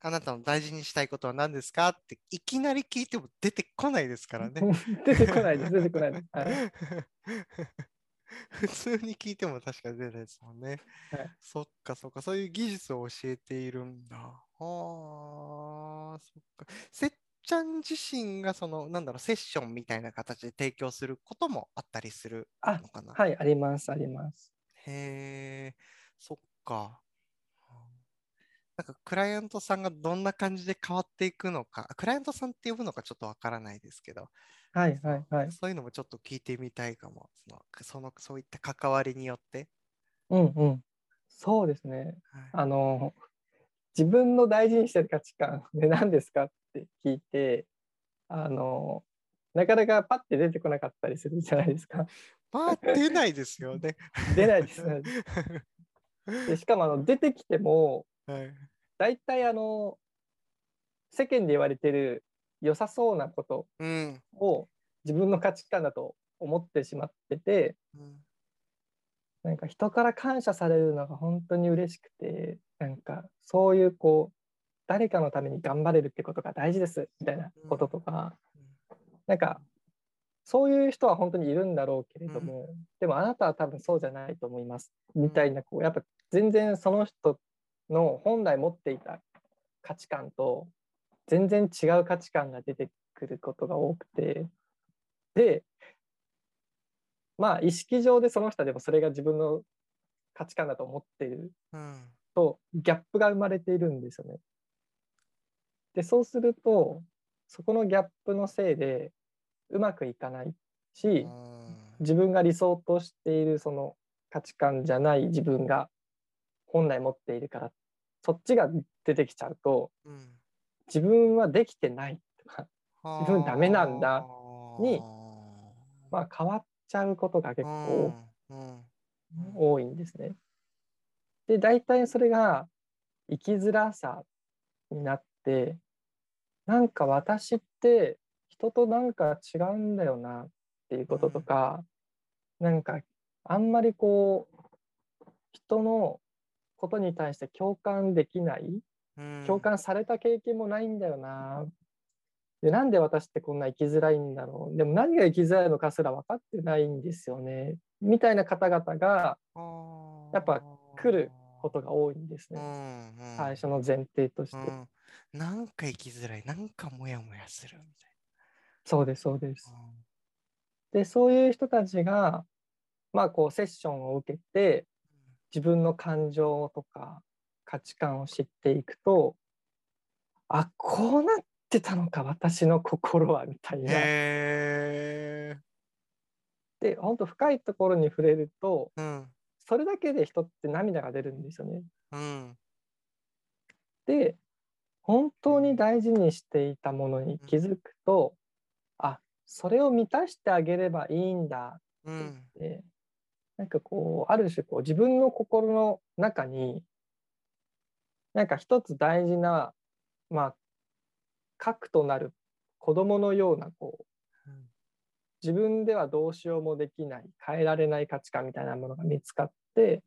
あなたの大事にしたいことは何ですか？っていきなり聞いても出てこないですからね。出てこないです出てこないです。はい 普通に聞いても確かに出ないですもんね。はいそっかそっか、そういう技術を教えているんだ。ああ、そっか。せっちゃん自身がその、なんだろう、セッションみたいな形で提供することもあったりするあのかな？はいありますあります。へえ、そっか。なんかクライアントさんがどんな感じで変わっていくのか、クライアントさんって呼ぶのかちょっとわからないですけど、はいはいはい。そういうのもちょっと聞いてみたいかも。その、そのそういった関わりによって。うんうん。そうですね。はいあの自分の大事にしてる価値観で何ですかって聞いてあのなかなかパッて出てこなかったりするじゃないですか。まあ、出ないですよね。出ないですね。でしかもあの出てきてもはい。大体あの世間で言われてる良さそうなことうん。を自分の価値観だと思ってしまっててうん。なんか人から感謝されるのが本当に嬉しくてなんかそういうこう誰かのために頑張れるってことが大事ですみたいなこととか、なんかそういう人は本当にいるんだろうけれども、でもあなたは多分そうじゃないと思いますみたいなこうやっぱ全然その人の本来持っていた価値観と全然違う価値観が出てくることが多くてでまあ意識上でその人はでもそれが自分の価値観だと思っているうん。とギャップが生まれているんですよね。でそうするとそこのギャップのせいでうまくいかないし自分が理想としているその価値観じゃない自分が本来持っているからそっちが出てきちゃうとうん。自分はできてないとか、自分ダメなんだにまあ、変わっちゃうことが結構うん。多いんですね。で大体それが生きづらさになってなんか私って人となんか違うんだよなっていうこととか、なんかあんまりこう人のことに対して共感できないうん。共感された経験もないんだよな。でなんで私ってこんな生きづらいんだろう。でも何が生きづらいのかすら分かってないんですよね。みたいな方々がやっぱ来ることが多いんですね、うんうん。最初の前提として、うん。なんか生きづらい、なんかモヤモヤするみたいそうですそうです。な。でそういう人たちがまあこうセッションを受けて自分の感情とか価値観を知っていくとあこうなってたのか私の心はみたいな。で本当深いところに触れるとうん。それだけで人って涙が出るんですよね。うん。で本当に大事にしていたものに気づくとあそれを満たしてあげればいいんだうん。ってなんかこうある種こう自分の心の中になんか一つ大事なまあ核となる子供のようなこう自分ではどうしようもできない変えられない価値観みたいなものが見つかって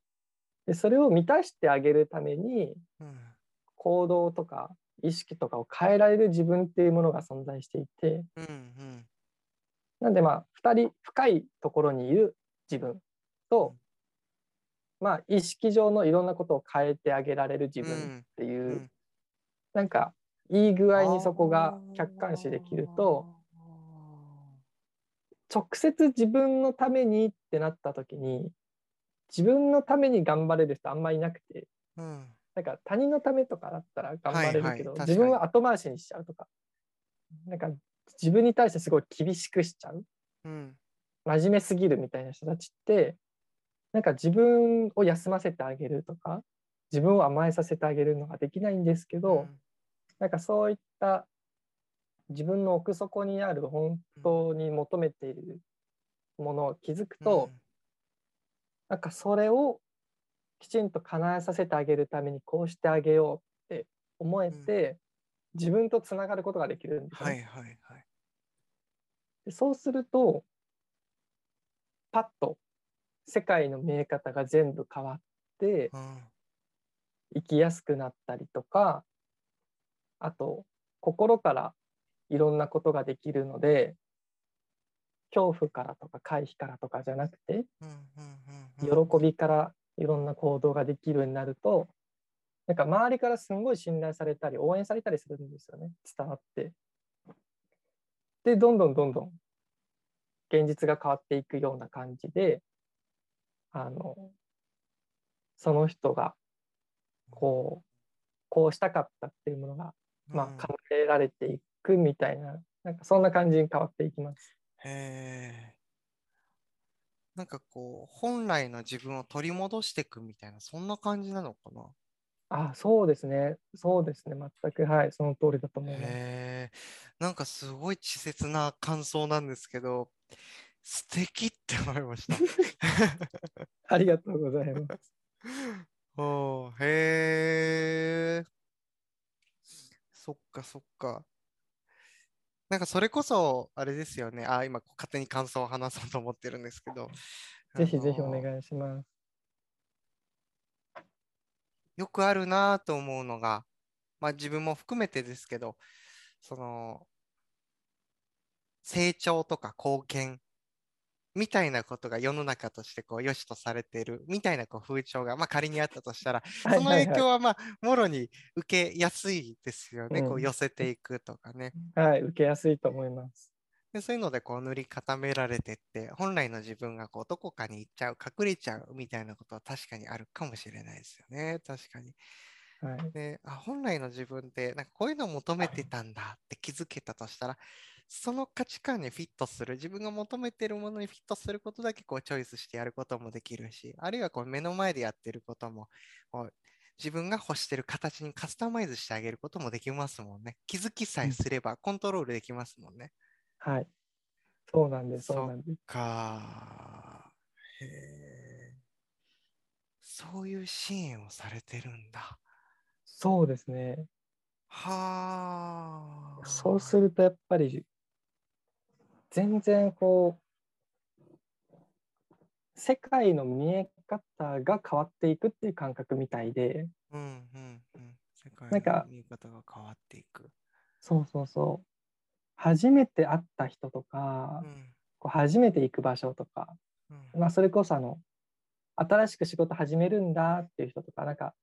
でそれを満たしてあげるためにうん。行動とか意識とかを変えられる自分っていうものが存在していてうん。うん。なんでまあ2人深いところにいる自分とまあ意識上のいろんなことを変えてあげられる自分っていう、うん。なんかいい具合にそこが客観視できると直接自分のためにってなった時に自分のために頑張れる人あんまいなくてうん。なんか他人のためとかだったら頑張れるけど、はいはい自分は後回しにしちゃうとかなんか自分に対してすごい厳しくしちゃう。うん。真面目すぎるみたいな人たちってなんか自分を休ませてあげるとか自分を甘えさせてあげるのができないんですけど、なんかそういった自分の奥底にある本当に求めているものを気づくと、なんかそれをきちんと叶えさせてあげるためにこうしてあげようって思えて、自分とつながることができるんですよね、はいはいはい。でそうするとパッと世界の見え方が全部変わって。生きやすくなったりとかあと心からいろんなことができるので恐怖からとか回避からとかじゃなくて喜びからいろんな行動ができるようになるとなんか周りからすんごい信頼されたり応援されたりするんですよね伝わって。でどんどんどんどん現実が変わっていくような感じであのその人がこうこうしたかったっていうものが、まあ、うん叶えられていくみたいななんかそんな感じに変わっていきます。へえ。なんかこう、本来の自分を取り戻していくみたいな、そんな感じなのかな？あそうですねそうですね全くはいその通りだと思います。へえ。なんかすごい稚拙な感想なんですけど、素敵って思いました。ありがとうございます。おーへえ。そっかそっか。なんかそれこそ、あれですよね。あ、今、勝手に感想を話そうと思ってるんですけど。ぜひぜひお願いします。よくあるなと思うのが、まあ自分も含めてですけど、その、成長とか貢献みたいなことが世の中としてこう良しとされているみたいなこう風潮が、まあ、仮にあったとしたら、はいその影響はまあもろに受けやすいですよね、こううん寄せていくとかね。はい、受けやすいと思います。でそういうのでこう塗り固められてって、本来の自分がこうどこかに行っちゃう、隠れちゃうみたいなことは確かにあるかもしれないですよね、確かに。はい、であ本来の自分ってなんかこういうのを求めてたんだって気づけたとしたらその価値観にフィットする自分が求めてるものにフィットすることだけこうチョイスしてやることもできるしあるいはこう目の前でやってることもこう自分が欲してる形にカスタマイズしてあげることもできますもんね。気づきさえすればコントロールできますもんね、はい。そうなんです、そうそうなんです。かへえそういう支援をされてるんだ。そうですね。はあそうするとやっぱり、全然こう、世界の見え方が変わっていくっていう感覚みたいで、うんうんうん。世界なんかの見方が変わっていく。そうそうそう。初めて会った人とかう、んこう初めて行く場所とか、うんまあ、それこそあの新しく仕事始めるんだっていう人とかなんか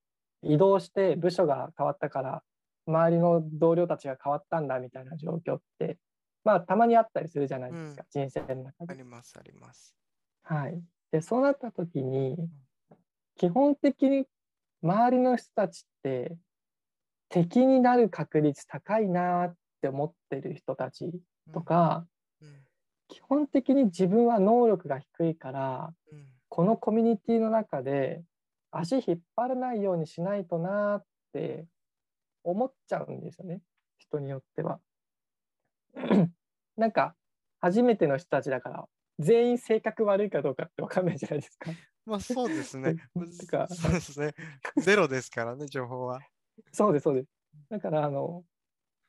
移動して部署が変わったから周りの同僚たちが変わったんだみたいな状況ってまあたまにあったりするじゃないですか、人生の中で。ありますあります。はい、でそうなった時に基本的に周りの人たちって敵になる確率高いなって思ってる人たちとか、うん。基本的に自分は能力が低いからうん。このコミュニティの中で足引っ張らないようにしないとなって思っちゃうんですよね。人によっては。なんか初めての人たちだから全員性格悪いかどうかって分かんないじゃないですか。まあそうですね。そうですね。ゼロですからね、情報は。そうですそうです。だからあの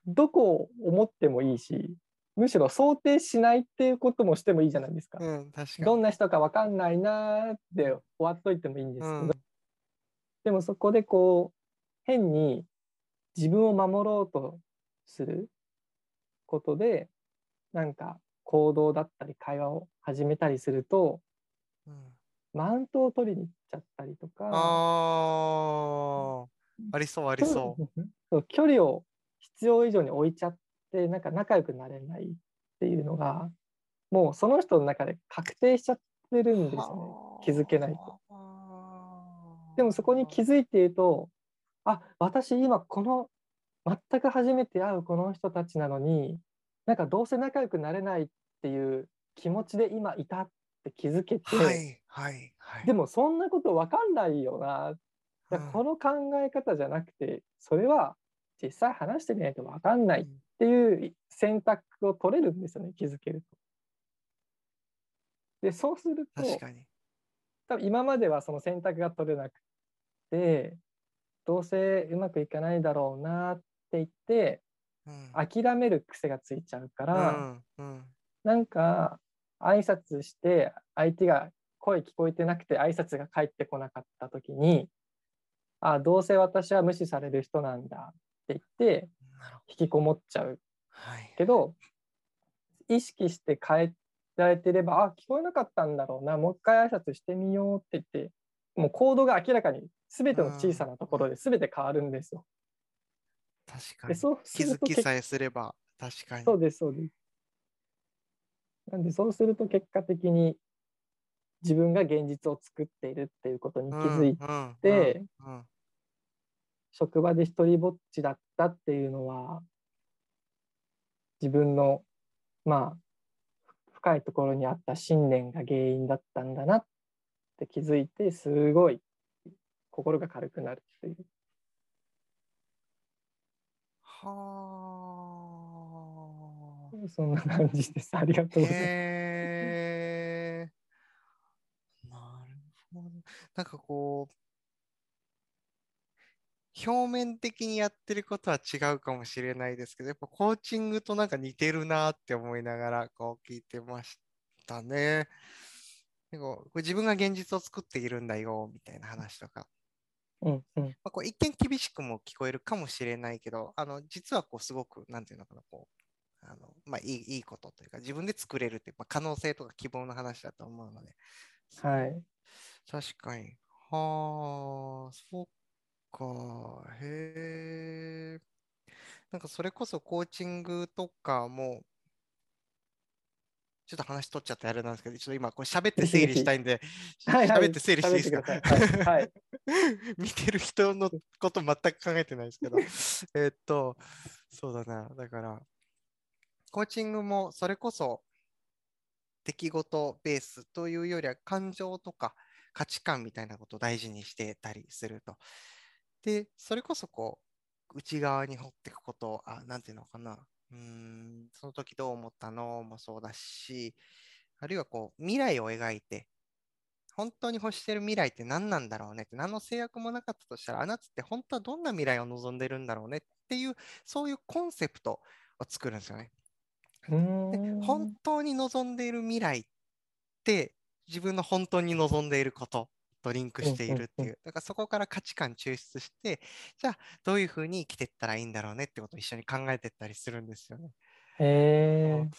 どこを思ってもいいしむしろ想定しないっていうこともしてもいいじゃないですか。うん、確かに。どんな人か分かんないなーって終わっといてもいいんですけど、うんでもそこでこう変に自分を守ろうとすることでなんか行動だったり会話を始めたりするとうんマウントを取りに行っちゃったりとか。ああ、ありそうありそう。そう距離を必要以上に置いちゃってなんか仲良くなれないっていうのがもうその人の中で確定しちゃってるんですよね気づけないと。でもそこに気づいているとあ私今この全く初めて会うこの人たちなのになんかどうせ仲良くなれないっていう気持ちで今いたって気づけて、はいはいはい。でもそんなこと分かんないよな、うんこの考え方じゃなくてそれは実際話してみないと分かんないっていう選択を取れるんですよね気づけると。でそうすると確かに。多分今まではその選択が取れなくてどうせうまくいかないだろうなって言ってうん諦める癖がついちゃうから、うんうんなんか挨拶して相手が声聞こえてなくて挨拶が返ってこなかった時にあどうせ私は無視される人なんだって言って。引きこもっちゃうはい。けど意識して変えられてればあ聞こえなかったんだろうなもう一回挨拶してみようって言ってもう行動が明らかに全ての小さなところで全て変わるんですよ。確かに。でそうす気ると結づきさえすれば、確かに。そうですそうです。なんでそうすると結果的に自分が現実を作っているっていうことに気づいて、職場で一人ぼっちだったっていうのは自分のまあ深いところにあった信念が原因だったんだなって気づいてすごい心が軽くなるっていうはそんな感じですありがとあ。うございます。へえ。なるほど。なんかこう、表面的にやってることは違うかもしれないですけど、やっぱコーチングとなんか似てるなって思いながらこう聞いてましたね。でこう自分が現実を作っているんだよみたいな話とか。うんうんまあ、こう一見厳しくも聞こえるかもしれないけど、あの実はこうすごく、なんていうのかな、こう、あのまあ、いいいいことというか、自分で作れるっていう、まあ、可能性とか希望の話だと思うので、はい。確かに。はあ、そっか。へえ。なんかそれこそコーチングとかも、ちょっと話取っちゃってあれなんですけど、ちょっと今これ喋って整理したいんで、はいはい喋って整理していいですか？はいはい 見てる人のこと全く考えてないですけど。えっと、そうだな。だから、コーチングもそれこそ出来事ベースというよりは感情とか価値観みたいなことを大事にしてたりすると。で、それこそこう、内側に掘っていくことを、あ、なんていうのかな。うーん、その時どう思ったのもそうだし、あるいはこう、未来を描いて、本当に欲してる未来って何なんだろうねって、何の制約もなかったとしたら、あなたって本当はどんな未来を望んでるんだろうねっていう、そういうコンセプトを作るんですよね。でん本当に望んでいる未来って自分の本当に望んでいることとリンクしているっていう。だからそこから価値観抽出して、じゃあどういうふうに生きていったらいいんだろうねってことを一緒に考えていったりするんですよね。へえ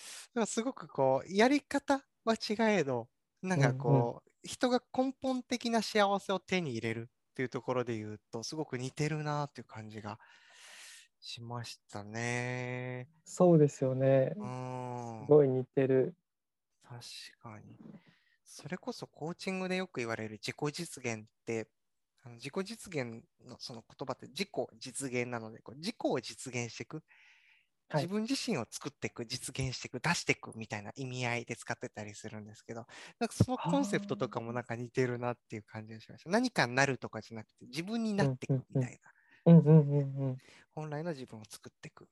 すごくこう、やり方は違えど、なんかこう、人が根本的な幸せを手に入れるっていうところで言うと、すごく似てるなっていう感じがしましたね。そうですよね。うん。すごい似てる。確かに。それこそコーチングでよく言われる自己実現って、あの自己実現のその言葉って自己実現なので、こう自己を実現していく、はい自分自身を作っていく、実現していく、出していくみたいな意味合いで使ってたりするんですけど、なんかそのコンセプトとかもなんか似てるなっていう感じがしました。何かになるとかじゃなくて、自分になっていくみたいな。うんうんうんうん。本来の自分を作っていく。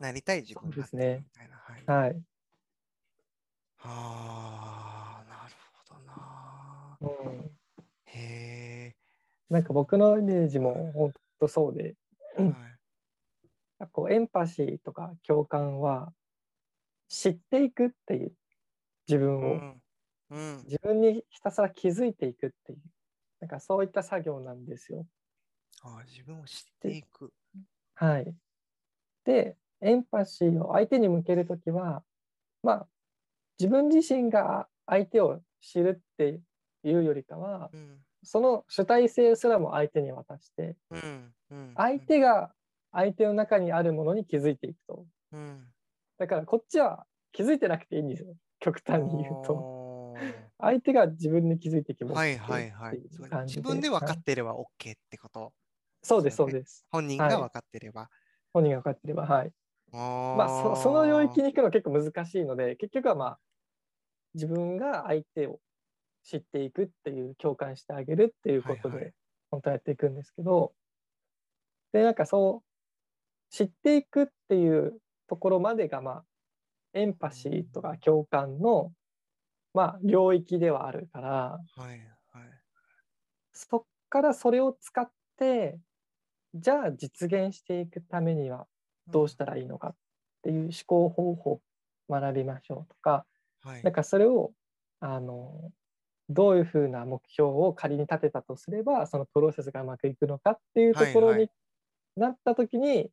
なりたい自分になっていくそうですねみたいな。はい。はい。ああ、なるほどな。うん、へなんか僕のイメージも本当そうで、はいこうエンパシーとか共感は知っていくっていう自分を、うん。うん。自分にひたすら気づいていくっていうなんかそういった作業なんですよ。ああ、自分を知っていく。はい。でエンパシーを相手に向けるときはまあ自分自身が相手を知るっていうよりかはうん。その主体性すらも相手に渡してうん。うん。相手が相手の中にあるものに気づいていくと。うん。だからこっちは気づいてなくていいんですよ。極端に言うと。と。相手が自分で気づいてきますはいはいはい。自分で分かってれば OK ってこと？そうです、そううです。本人が分かってれば。本人が分かってれば、はい。ままあそ、その領域に行くの結構難しいので、結局はまあ、自分が相手を知っていくっていう、共感してあげるっていうことはいはいで、本当はやっていくんですけど、で、なんかそう、知っていくっていうところまでが、まあ、エンパシーとか共感の、まあ、領域ではあるから、はいはい。そっからそれを使って、じゃあ実現していくためにはどうしたらいいのかっていう思考方法を学びましょうとか、はいなんかそれをあのどういうふうな目標を仮に立てたとすればそのプロセスがうまくいくのかっていうところはいはいになった時に、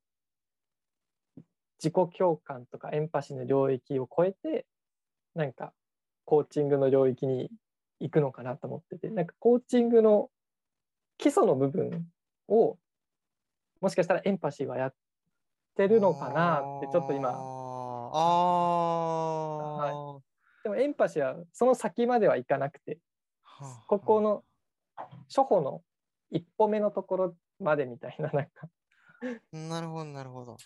自己共感とかエンパシーの領域を超えてなんかコーチングの領域に行くのかなと思っててなんかコーチングの基礎の部分をもしかしたらエンパシーはやってるのかなってちょっと今。あー。あー。でもエンパシーはその先まではいかなくてはあ。ここの初歩の一歩目のところまでみたいななんか。なるほど、なるほど。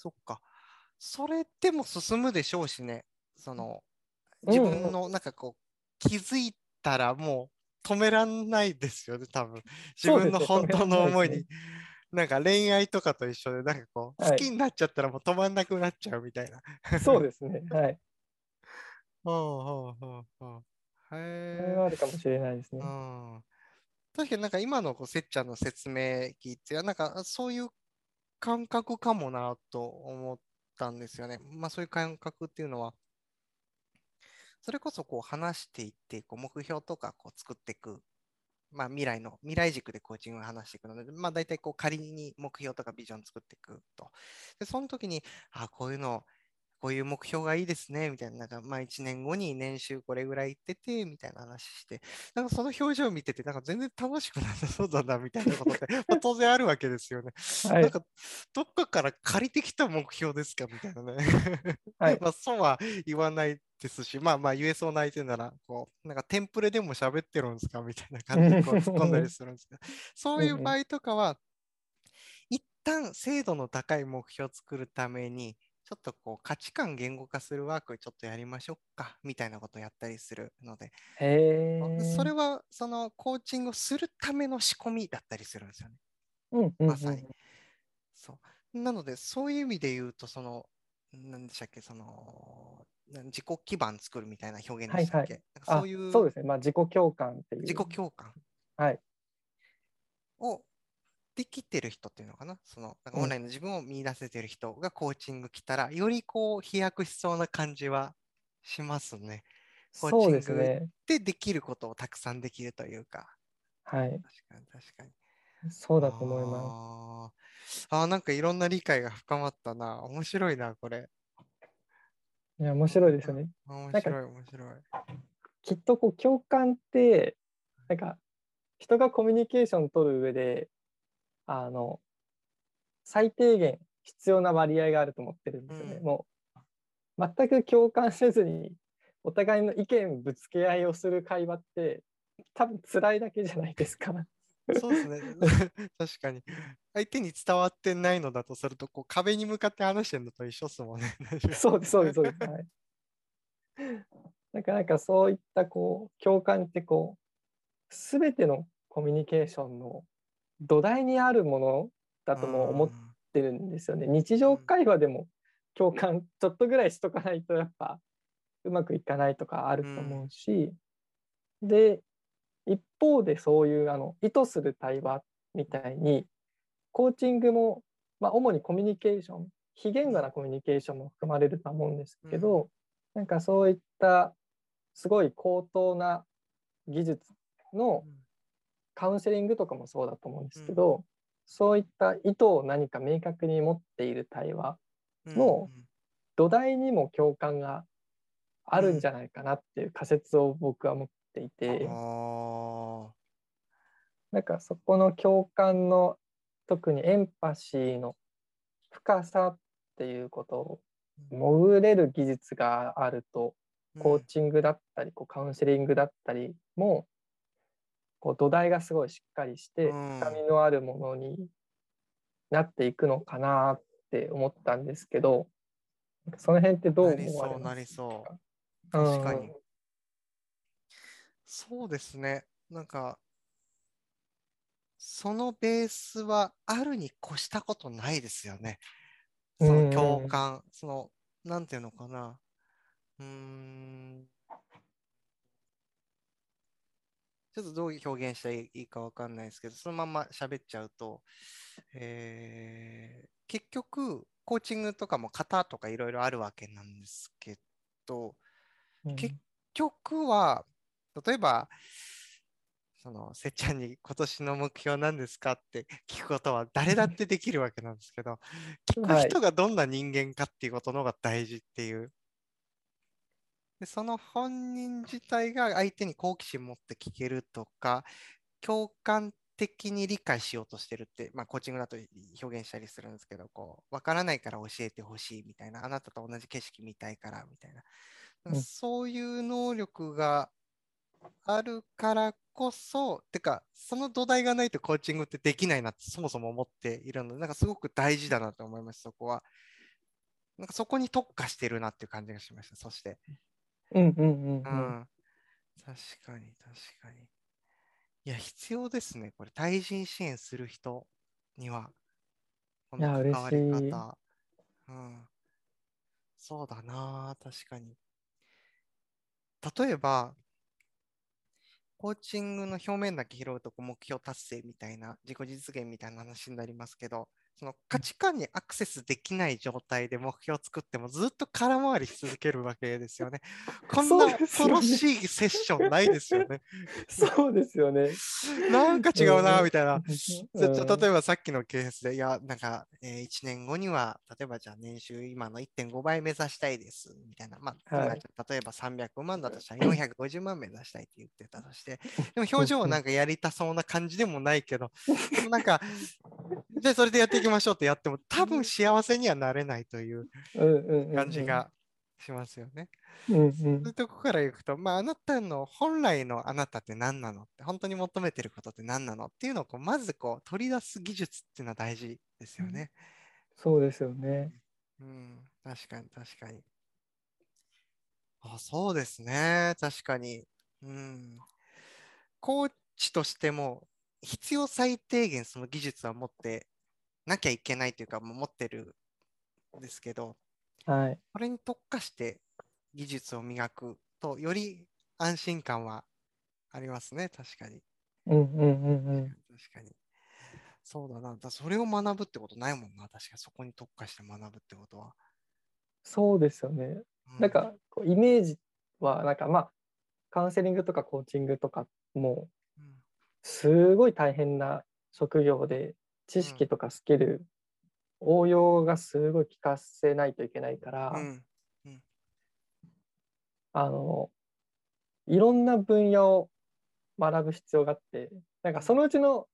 そっか。それでも進むでしょうしね。その、自分のなんかこう、気づいたらもう止めらんないですよね、多分。自分の本当の思いになんか恋愛とかと一緒で、なんかこう、はい好きになっちゃったらもう止まんなくなっちゃうみたいな。そうですねはい ほうほうほうほう。そへれはあるかもしれないですえ。ねうん。確かになんか今のこうせっちゃんの説明聞いて、なんかそういう感覚かもなと思ったんですよね。まあそういう感覚っていうのは、それこそこう話していって、こう目標とかこう作っていく、まあ未来の、未来軸でコーチングを話していくので、まあ大体こう仮に目標とかビジョン作っていくと。で、その時に、あ、こういうの、こういう目標がいいですね、みたいな、なんかまあ1年後に年収これぐらい行ってて、みたいな話して、なんかその表情を見てて、なんか全然楽しくなさそうだな、みたいなことって、まあ当然あるわけですよね。はい。なんか、どっかから借りてきた目標ですかみたいなね。はい まあ、そうは言わないですし、まあまあ言えそうな相手なら、こう、なんかテンプレでも喋ってるんですかみたいな感じでこう突っ込んだりするんですけど、そういう場合とかは、一旦精度の高い目標を作るために、ちょっとこう価値観言語化するワークちょっとやりましょうかみたいなことをやったりするので。それはそのコーチングをするための仕込みだったりするんですよね。うんうんうんまさに。そう。なので、そういう意味で言うと、その、何でしたっけ、その、な自己基盤作るみたいな表現でしたっけ、なんかあそういうそうですね。まあ自己共感っていう。自己共感はい。をできてる人っていうのかな、その、なんかうんオンラインの自分を見出せてる人がコーチング来たら、よりこう飛躍しそうな感じはしますね。コーチングで。で、できることをたくさんできるというか。はい。確かに確かに。そうだと思います。す。あーあー、なんかいろんな理解が深まったな。面白いな、これ。いや、面白いですよね。面白い、面白い。きっとこう共感って、なんか人がコミュニケーション取る上で、あの、最低限必要な割合があると思ってるんですよね。うんもう、全く共感せずに、お互いの意見ぶつけ合いをする会話って、多分辛いだけじゃないですか。そうですね。確かに。相手に伝わってないのだとすると、こう壁に向かって話してるのと一緒っすもんね。そうです、そうです、そうです。はい。なかなかそういったこう共感ってこう、すべてのコミュニケーションの土台にあるものだとも思っうんてるんですよね。日常会話でも共感ちょっとぐらいしとかないとやっぱうまくいかないとかあると思うし、で一方でそういうあの意図する対話みたいにコーチングも、まあ、主にコミュニケーション非言語なコミュニケーションも含まれるとは思うんですけど、なんかそういったすごい高等な技術のカウンセリングとかもそうだと思うんですけど、そういった意図を何か明確に持っている対話の土台にも共感があるんじゃないかなっていう仮説を僕は持っていて、あなんかそこの共感の特にエンパシーの深さっていうことを潜れる技術があるとーコーチングだったりこうカウンセリングだったりもこう土台がすごいしっかりしてうん深みのあるものになっていくのかなって思ったんですけどその辺ってどうなりそう、思われますなりそう。うん確かに。そうですね。なんか、そのベースはあるに越したことないですよね。その共感、その、なんていうのかな。うーん。ちょっとどう表現したらいいかわかんないですけど、そのまま喋っちゃうと、えー結局、コーチングとかも型とかいろいろあるわけなんですけど、うん結局は、例えば、その、せっちゃんに今年の目標なんですかって聞くことは誰だってできるわけなんですけど、聞く人がどんな人間かっていうことの方が大事っていう。で、その本人自体が相手に好奇心持って聞けるとか、共感的に理解しようとしてるって、まあ、コーチングだと表現したりするんですけど、こう、わからないから教えてほしいみたいな、あなたと同じ景色見たいからみたいな。うんそういう能力があるからこそ、てか、その土台がないとコーチングってできないなってそもそも思っているので、なんかすごく大事だなと思います、そこは。なんかそこに特化してるなっていう感じがしました、そして。うんうんうんううんん。確かに、確かに。いや、必要ですね。これ、対人支援する人には、この関わり方。うん。そうだな、確かに。例えば、コーチングの表面だけ拾うとこう目標達成みたいな、自己実現みたいな話になりますけど、その価値観にアクセスできない状態で目標を作ってもずっと空回りし続けるわけですよね。こんな恐ろしいセッションないですよね。そうですよね。なんか違うな、うんみたいな。うん例えばさっきのケースで、いや、なんか、え1年後には、例えばじゃあ年収今の1.5倍目指したいです、みたいな。まあ、例えば300万だとしたら 450万目指したいって言ってたとして、でも表情はなんかやりたそうな感じでもないけど、なんか、じゃあそれでやっていきましょうってやっても、多分幸せにはなれないといううんうんうんうん感じ。がしますよね。うんうんそういうとこからいくと、まあ、あなたの本来のあなたって何なのって、本当に求めてることって何なのっていうのをこうまずこう取り出す技術っていうのは大事ですよね。そうですよね。うん、確かに確かに。あ、そうですね。確かに。うん。コーチとしても必要最低限その技術は持ってなきゃいけないというか、持ってるんですけど、はい。これに特化して技術を磨くと、より安心感はありますね、確かに。うんうんうんうん。確かに。そうだな。だそれを学ぶってことないもんな、確かに。そこに特化して学ぶってことは。そうですよね。うなんかこうイメージはなんかまあカウンセリングとかコーチングとかもうんすごい大変な職業で知識とかスキル、応用がすごい効かせないといけないから、うん。あのいろんな分野を学ぶ必要があってなんかそのうちの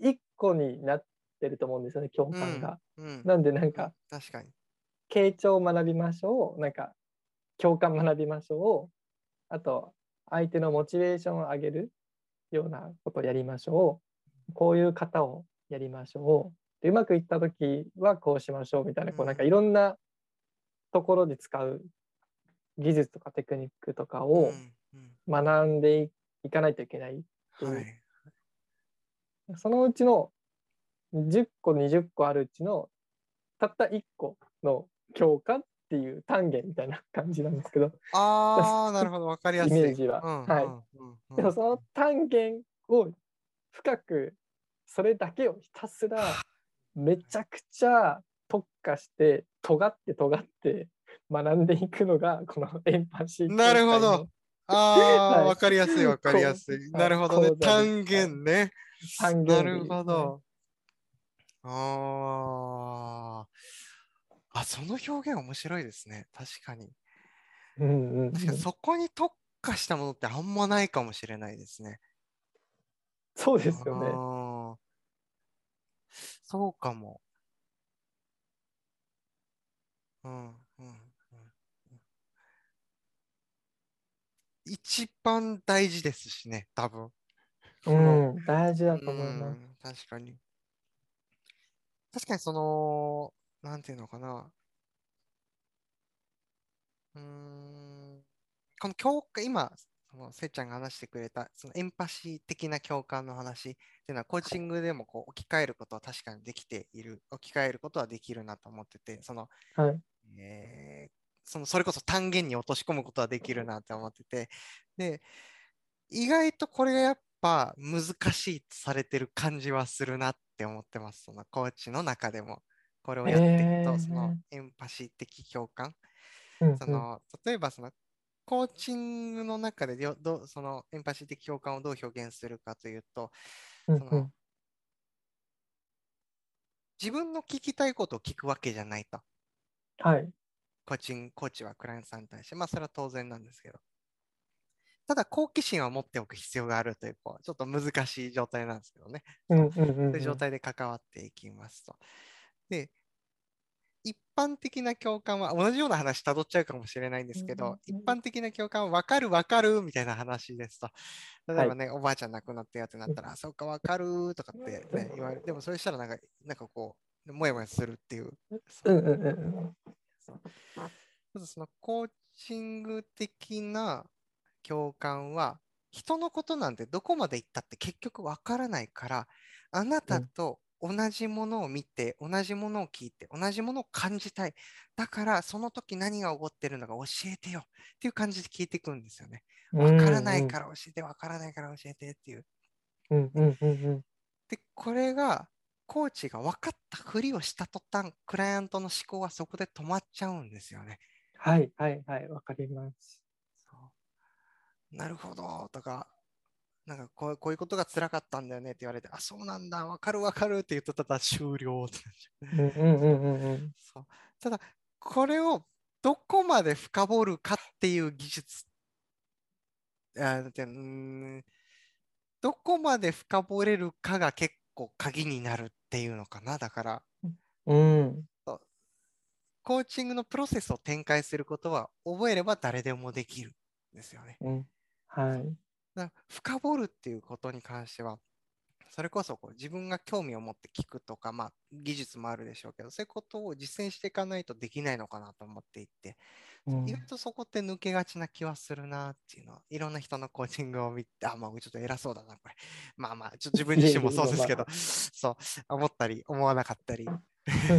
一個になってると思うんですよね共感が。うん。なんでなんか確かに。傾聴を学びましょうなんか共感学びましょうあと相手のモチベーションを上げるようなことをやりましょうこういう方をやりましょう。でうまくいった時はこうしましょうみたいなこうなんかいろんなところで使う技術とかテクニックとかを学んでいかないといけないはい。そのうちの10個20個あるうちのたった1個の共感っていう単元みたいな感じなんですけど。ああ、なるほど、わかりやすい。イメージは。うんはいうん。でもその単元を深くそれだけをひたすらめちゃくちゃ特化して尖って尖って学んでいくのがこのエンパシーなるほどああ、はいわかりやすい、わかりやすい。なるほどね単元ね。単なる元でいいですねほど。ああ。あ、その表現面白いですね。確かに。うんうんうん確かにそこに特化したものってあんまないかもしれないですね。そうですよね。そうかも。うんうん一番大事ですしね、多分。うん、大事だと思います。うん確かに。確かにその、なんていうのかな。うーん、この共感、今、そのせっちゃんが話してくれた、そのエンパシー的な共感の話っていうのは、コーチングでもこう置き換えることは確かにできている、置き換えることはできるなと思ってて、その、はい。えーそのそれこそ単元に落とし込むことはできるなって思ってて、で、意外とこれがやっぱ難しいとされてる感じはするなって思ってます。そのコーチの中でも。これをやっていくと、へーそのエンパシー的共感。うんその例えばそのコーチングの中でよどうそのエンパシー的共感をどう表現するかというと、うんその自分の聞きたいことを聞くわけじゃないと。はい。コーチング、コーチはクライアントさんに対して、まあそれは当然なんですけど。ただ好奇心は持っておく必要があるという、こうちょっと難しい状態なんですけどね。うんうんうんそううんいう状態で関わっていきますと。で、一般的な共感は、同じような話たどっちゃうかもしれないんですけど、一般的な共感は分かる分かるみたいな話ですと。例えばね、おばあちゃん亡くなったやってなったら、あそうか分かるとかって、ね、言われる。でもそれしたらなんか、なんかこう、もやもやするっていう。うんうんうんうんまずそのコーチング的な共感は人のことなんてどこまで行ったって結局わからないからあなたと同じものを見て、同じものを聞いて、同じものを感じたい。だから、その時何が起こってるのか教えてよっていう感じで聞いていくんですよね。わからないから教えて、わからないから教えてっていう。うんうんうんうん。で、これが、コーチが分かったふりをした途端、クライアントの思考はそこで止まっちゃうんですよね。はいはいはい、わかります。なるほどとか、なんかこうこういうことが辛かったんだよねって言われて、あ、そうなんだ、わかるわかるって言ってたら終了ってただ、これをどこまで深掘るかっていう技術、あでうーんどこまで深掘れるかが結構鍵になるっていうのかな。だから、うん。コーチングのプロセスを展開することは覚えれば誰でもできるんですよね。うん。はい。だから深掘るっていうことに関しては、それこそこう自分が興味を持って聞くとか、まあ、技術もあるでしょうけど、そういうことを実践していかないとできないのかなと思っていて、うん意外とそこって抜けがちな気はするなっていうのは、いろんな人のコーチングを見て、あ、まあ、ちょっと偉そうだな、これ。まあまあ、ちょっと自分自身もそうですけど、そう、思ったり、思わなかったり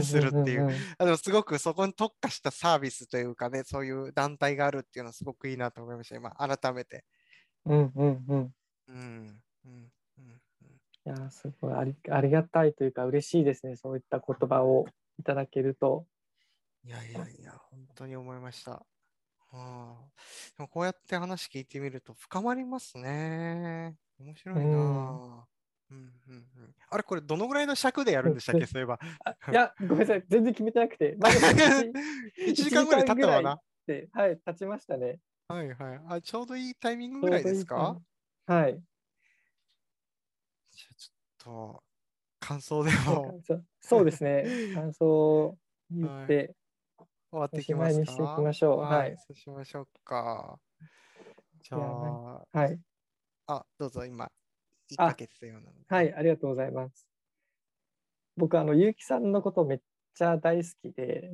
するっていう。あでもすごくそこに特化したサービスというかね、そういう団体があるっていうのはすごくいいなと思いました、今、改めて。うんうんうん。うん。うん。うん。うんいやー、すごいありありがたいというか、嬉しいですね。そういった言葉をいただけると。いやいやいや、本当に思いました。ああでもこうやって話聞いてみると深まりますね。面白いなあ。うんうんうん、あれ、これどのぐらいの尺でやるんでしたっけ、そういえば。あいや、ごめんなさい。全然決めてなくて。まだ1 1時間ぐらい経ったわな。で、はい、経ちましたね。はいはいあ。ちょうどいいタイミングぐらいですか？はい。じゃあちょっと、感想でもかそそうですね。感想を言って、終わっていきますか？おしまいにしていきましょうはいそうしましょうか。じゃあ、はい。あ、どうぞ今、言いあかけてたようなので。はい、ありがとうございます。僕、あの、ゆうきさんのことめっちゃ大好きで、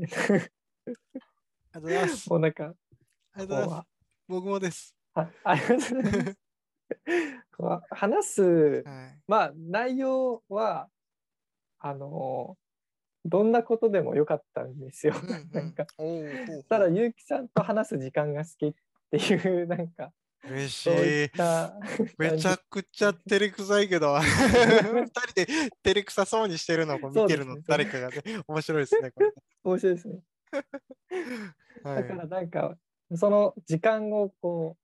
ありがとうございます。もうなんか、ありがとうございます。こ僕もです。うあありがとうございます 話す、はい。まあ、内容は、あの、どんなことでもよかったんですよ。うんうんなんか、ただ、ゆうきさんと話す時間が好きっていう、なんか、嬉しいめちゃくちゃ照れくさいけど、二人で照れくさそうにしてるのを見てるの誰かがね、面白いですね。面白いですね。はいだからなんか、その時間をこう、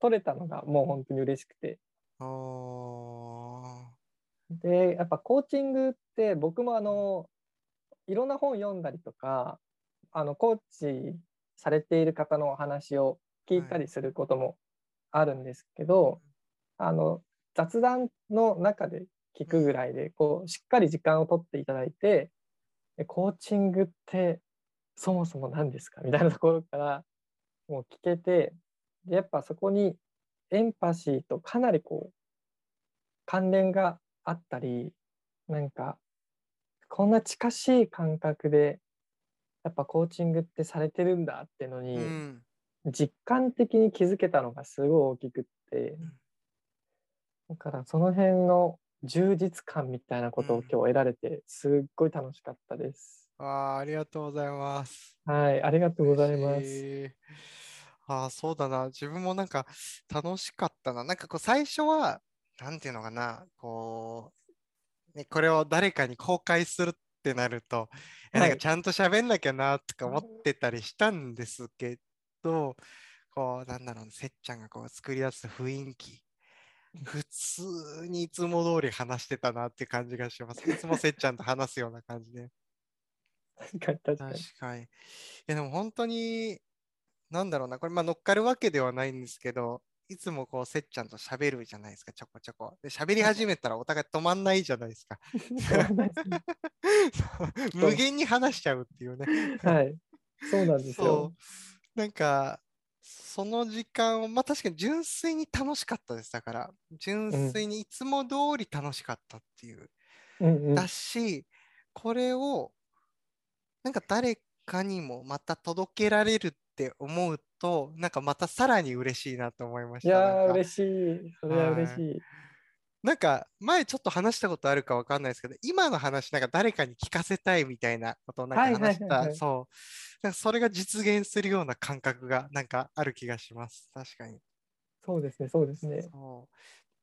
取れたのがもう本当に嬉しくて。あで、やっぱコーチングって僕もあの、いろんな本読んだりとか、あの、コーチされている方のお話を聞いたりすることもあるんですけど、あの、雑談の中で聞くぐらいで、こう、しっかり時間を取っていただいて、でコーチングってそもそも何ですか？みたいなところからもう聞けて、でやっぱそこにエンパシーとかなりこう、関連があったり、なんか、こんな近しい感覚で、やっぱコーチングってされてるんだってのーに、うん。実感的に気づけたのがすごい大きくってん、だからその辺の充実感みたいなことをうん今日得られて、すっごい楽しかったです。あーありがとうございます。はい、ありがとうございます。ああ、そうだな。自分もなんか楽しかったな。なんかこう最初は、なんていうのかな、こう、ね、これを誰かに公開するってなると、えなんはいかちゃんと喋んなきゃなとか思ってたりしたんですけど、こう、なんだろうな、せっちゃんがこう作り出す雰囲気、普通にいつも通り話してたなっていう感じがします。いつもせっちゃんと話すような感じで。確かに確か確に。かに。いやでも本当に、なんだろうな、これまあ乗っかるわけではないんですけど、いつもこうせっちゃんと喋るじゃないですか、ちょこちょこ。で、喋り始めたらお互い止まんないじゃないですか。無限に話しちゃうっていうね。はい、そうなんですそよ。う。なんか、その時間を、まあ確かに純粋に楽しかったです。だから、純粋にいつも通り楽しかったっていう。うんうんだし、これを、なんか誰かにもまた届けられるって思うと、なんかまたさらに嬉しいなと思いました。いや嬉しい。それは嬉しい。なんか前ちょっと話したことあるかわかんないですけど、今の話なんか誰かに聞かせたいみたいなことをなんか話した、はいはいはいはいそう。なんかそれが実現するような感覚がなんかある気がします。確かに。そうですね、そうですね。そう。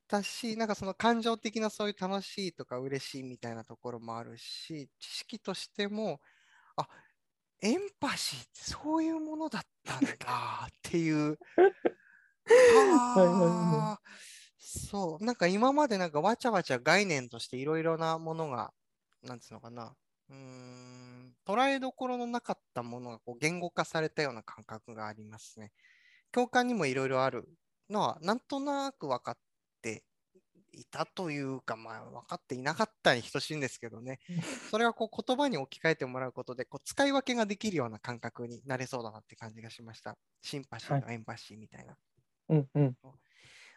だし、なんかその感情的なそういう楽しいとか嬉しいみたいなところもあるし、知識としても、あ、エンパシーってそういうものだったんだっていう。そう、なんか今までなんかわちゃわちゃ概念としていろいろなものが、なんつうのかな、うん、捉えどころのなかったものがこう言語化されたような感覚がありますね。共感にもいろいろあるのは、なんとなく分かっていたというか、まあ、分かっていなかったに等しいんですけどね。それはこう言葉に置き換えてもらうことで、こう使い分けができるような感覚になれそうだなって感じがしました。シンパシーとエンパシーみたいな。うんうん。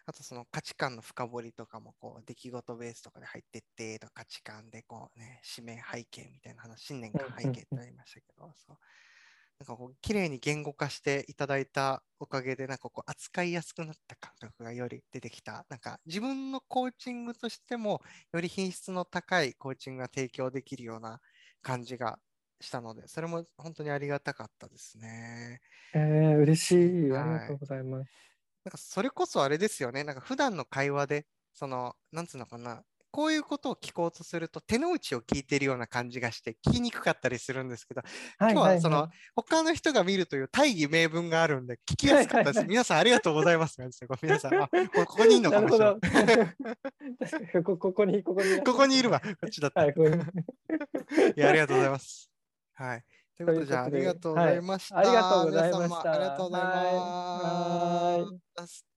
あとその価値観の深掘りとかもこう出来事ベースとかで入ってってとか価値観でこうね、指名背景みたいな話、信念感背景ってなりましたけど、そう。なんかこう綺麗に言語化していただいたおかげで、なんかこう扱いやすくなった感覚がより出てきた。なんか自分のコーチングとしても、より品質の高いコーチングが提供できるような感じがしたので、それも本当にありがたかったですね。えー、嬉しい。はいありがとうございます。なんかそれこそあれですよね。なんか普段の会話で、その、なんつうのかな、こういうことを聞こうとすると手の内を聞いてるような感じがして聞きにくかったりするんですけど、今日はその、他の人が見るという大義名分があるんで聞きやすかったです。はいはいはい皆さんありがとうございます。ごめんな？さい。あこここにいる。のかもしれない。こここに、ここに。ここにいる。わ。こっちだった。はいい、ここに。や、ありがとうございます。はい。ということで、あ、りがとうございました。ありがとうございました。ありがとうございます。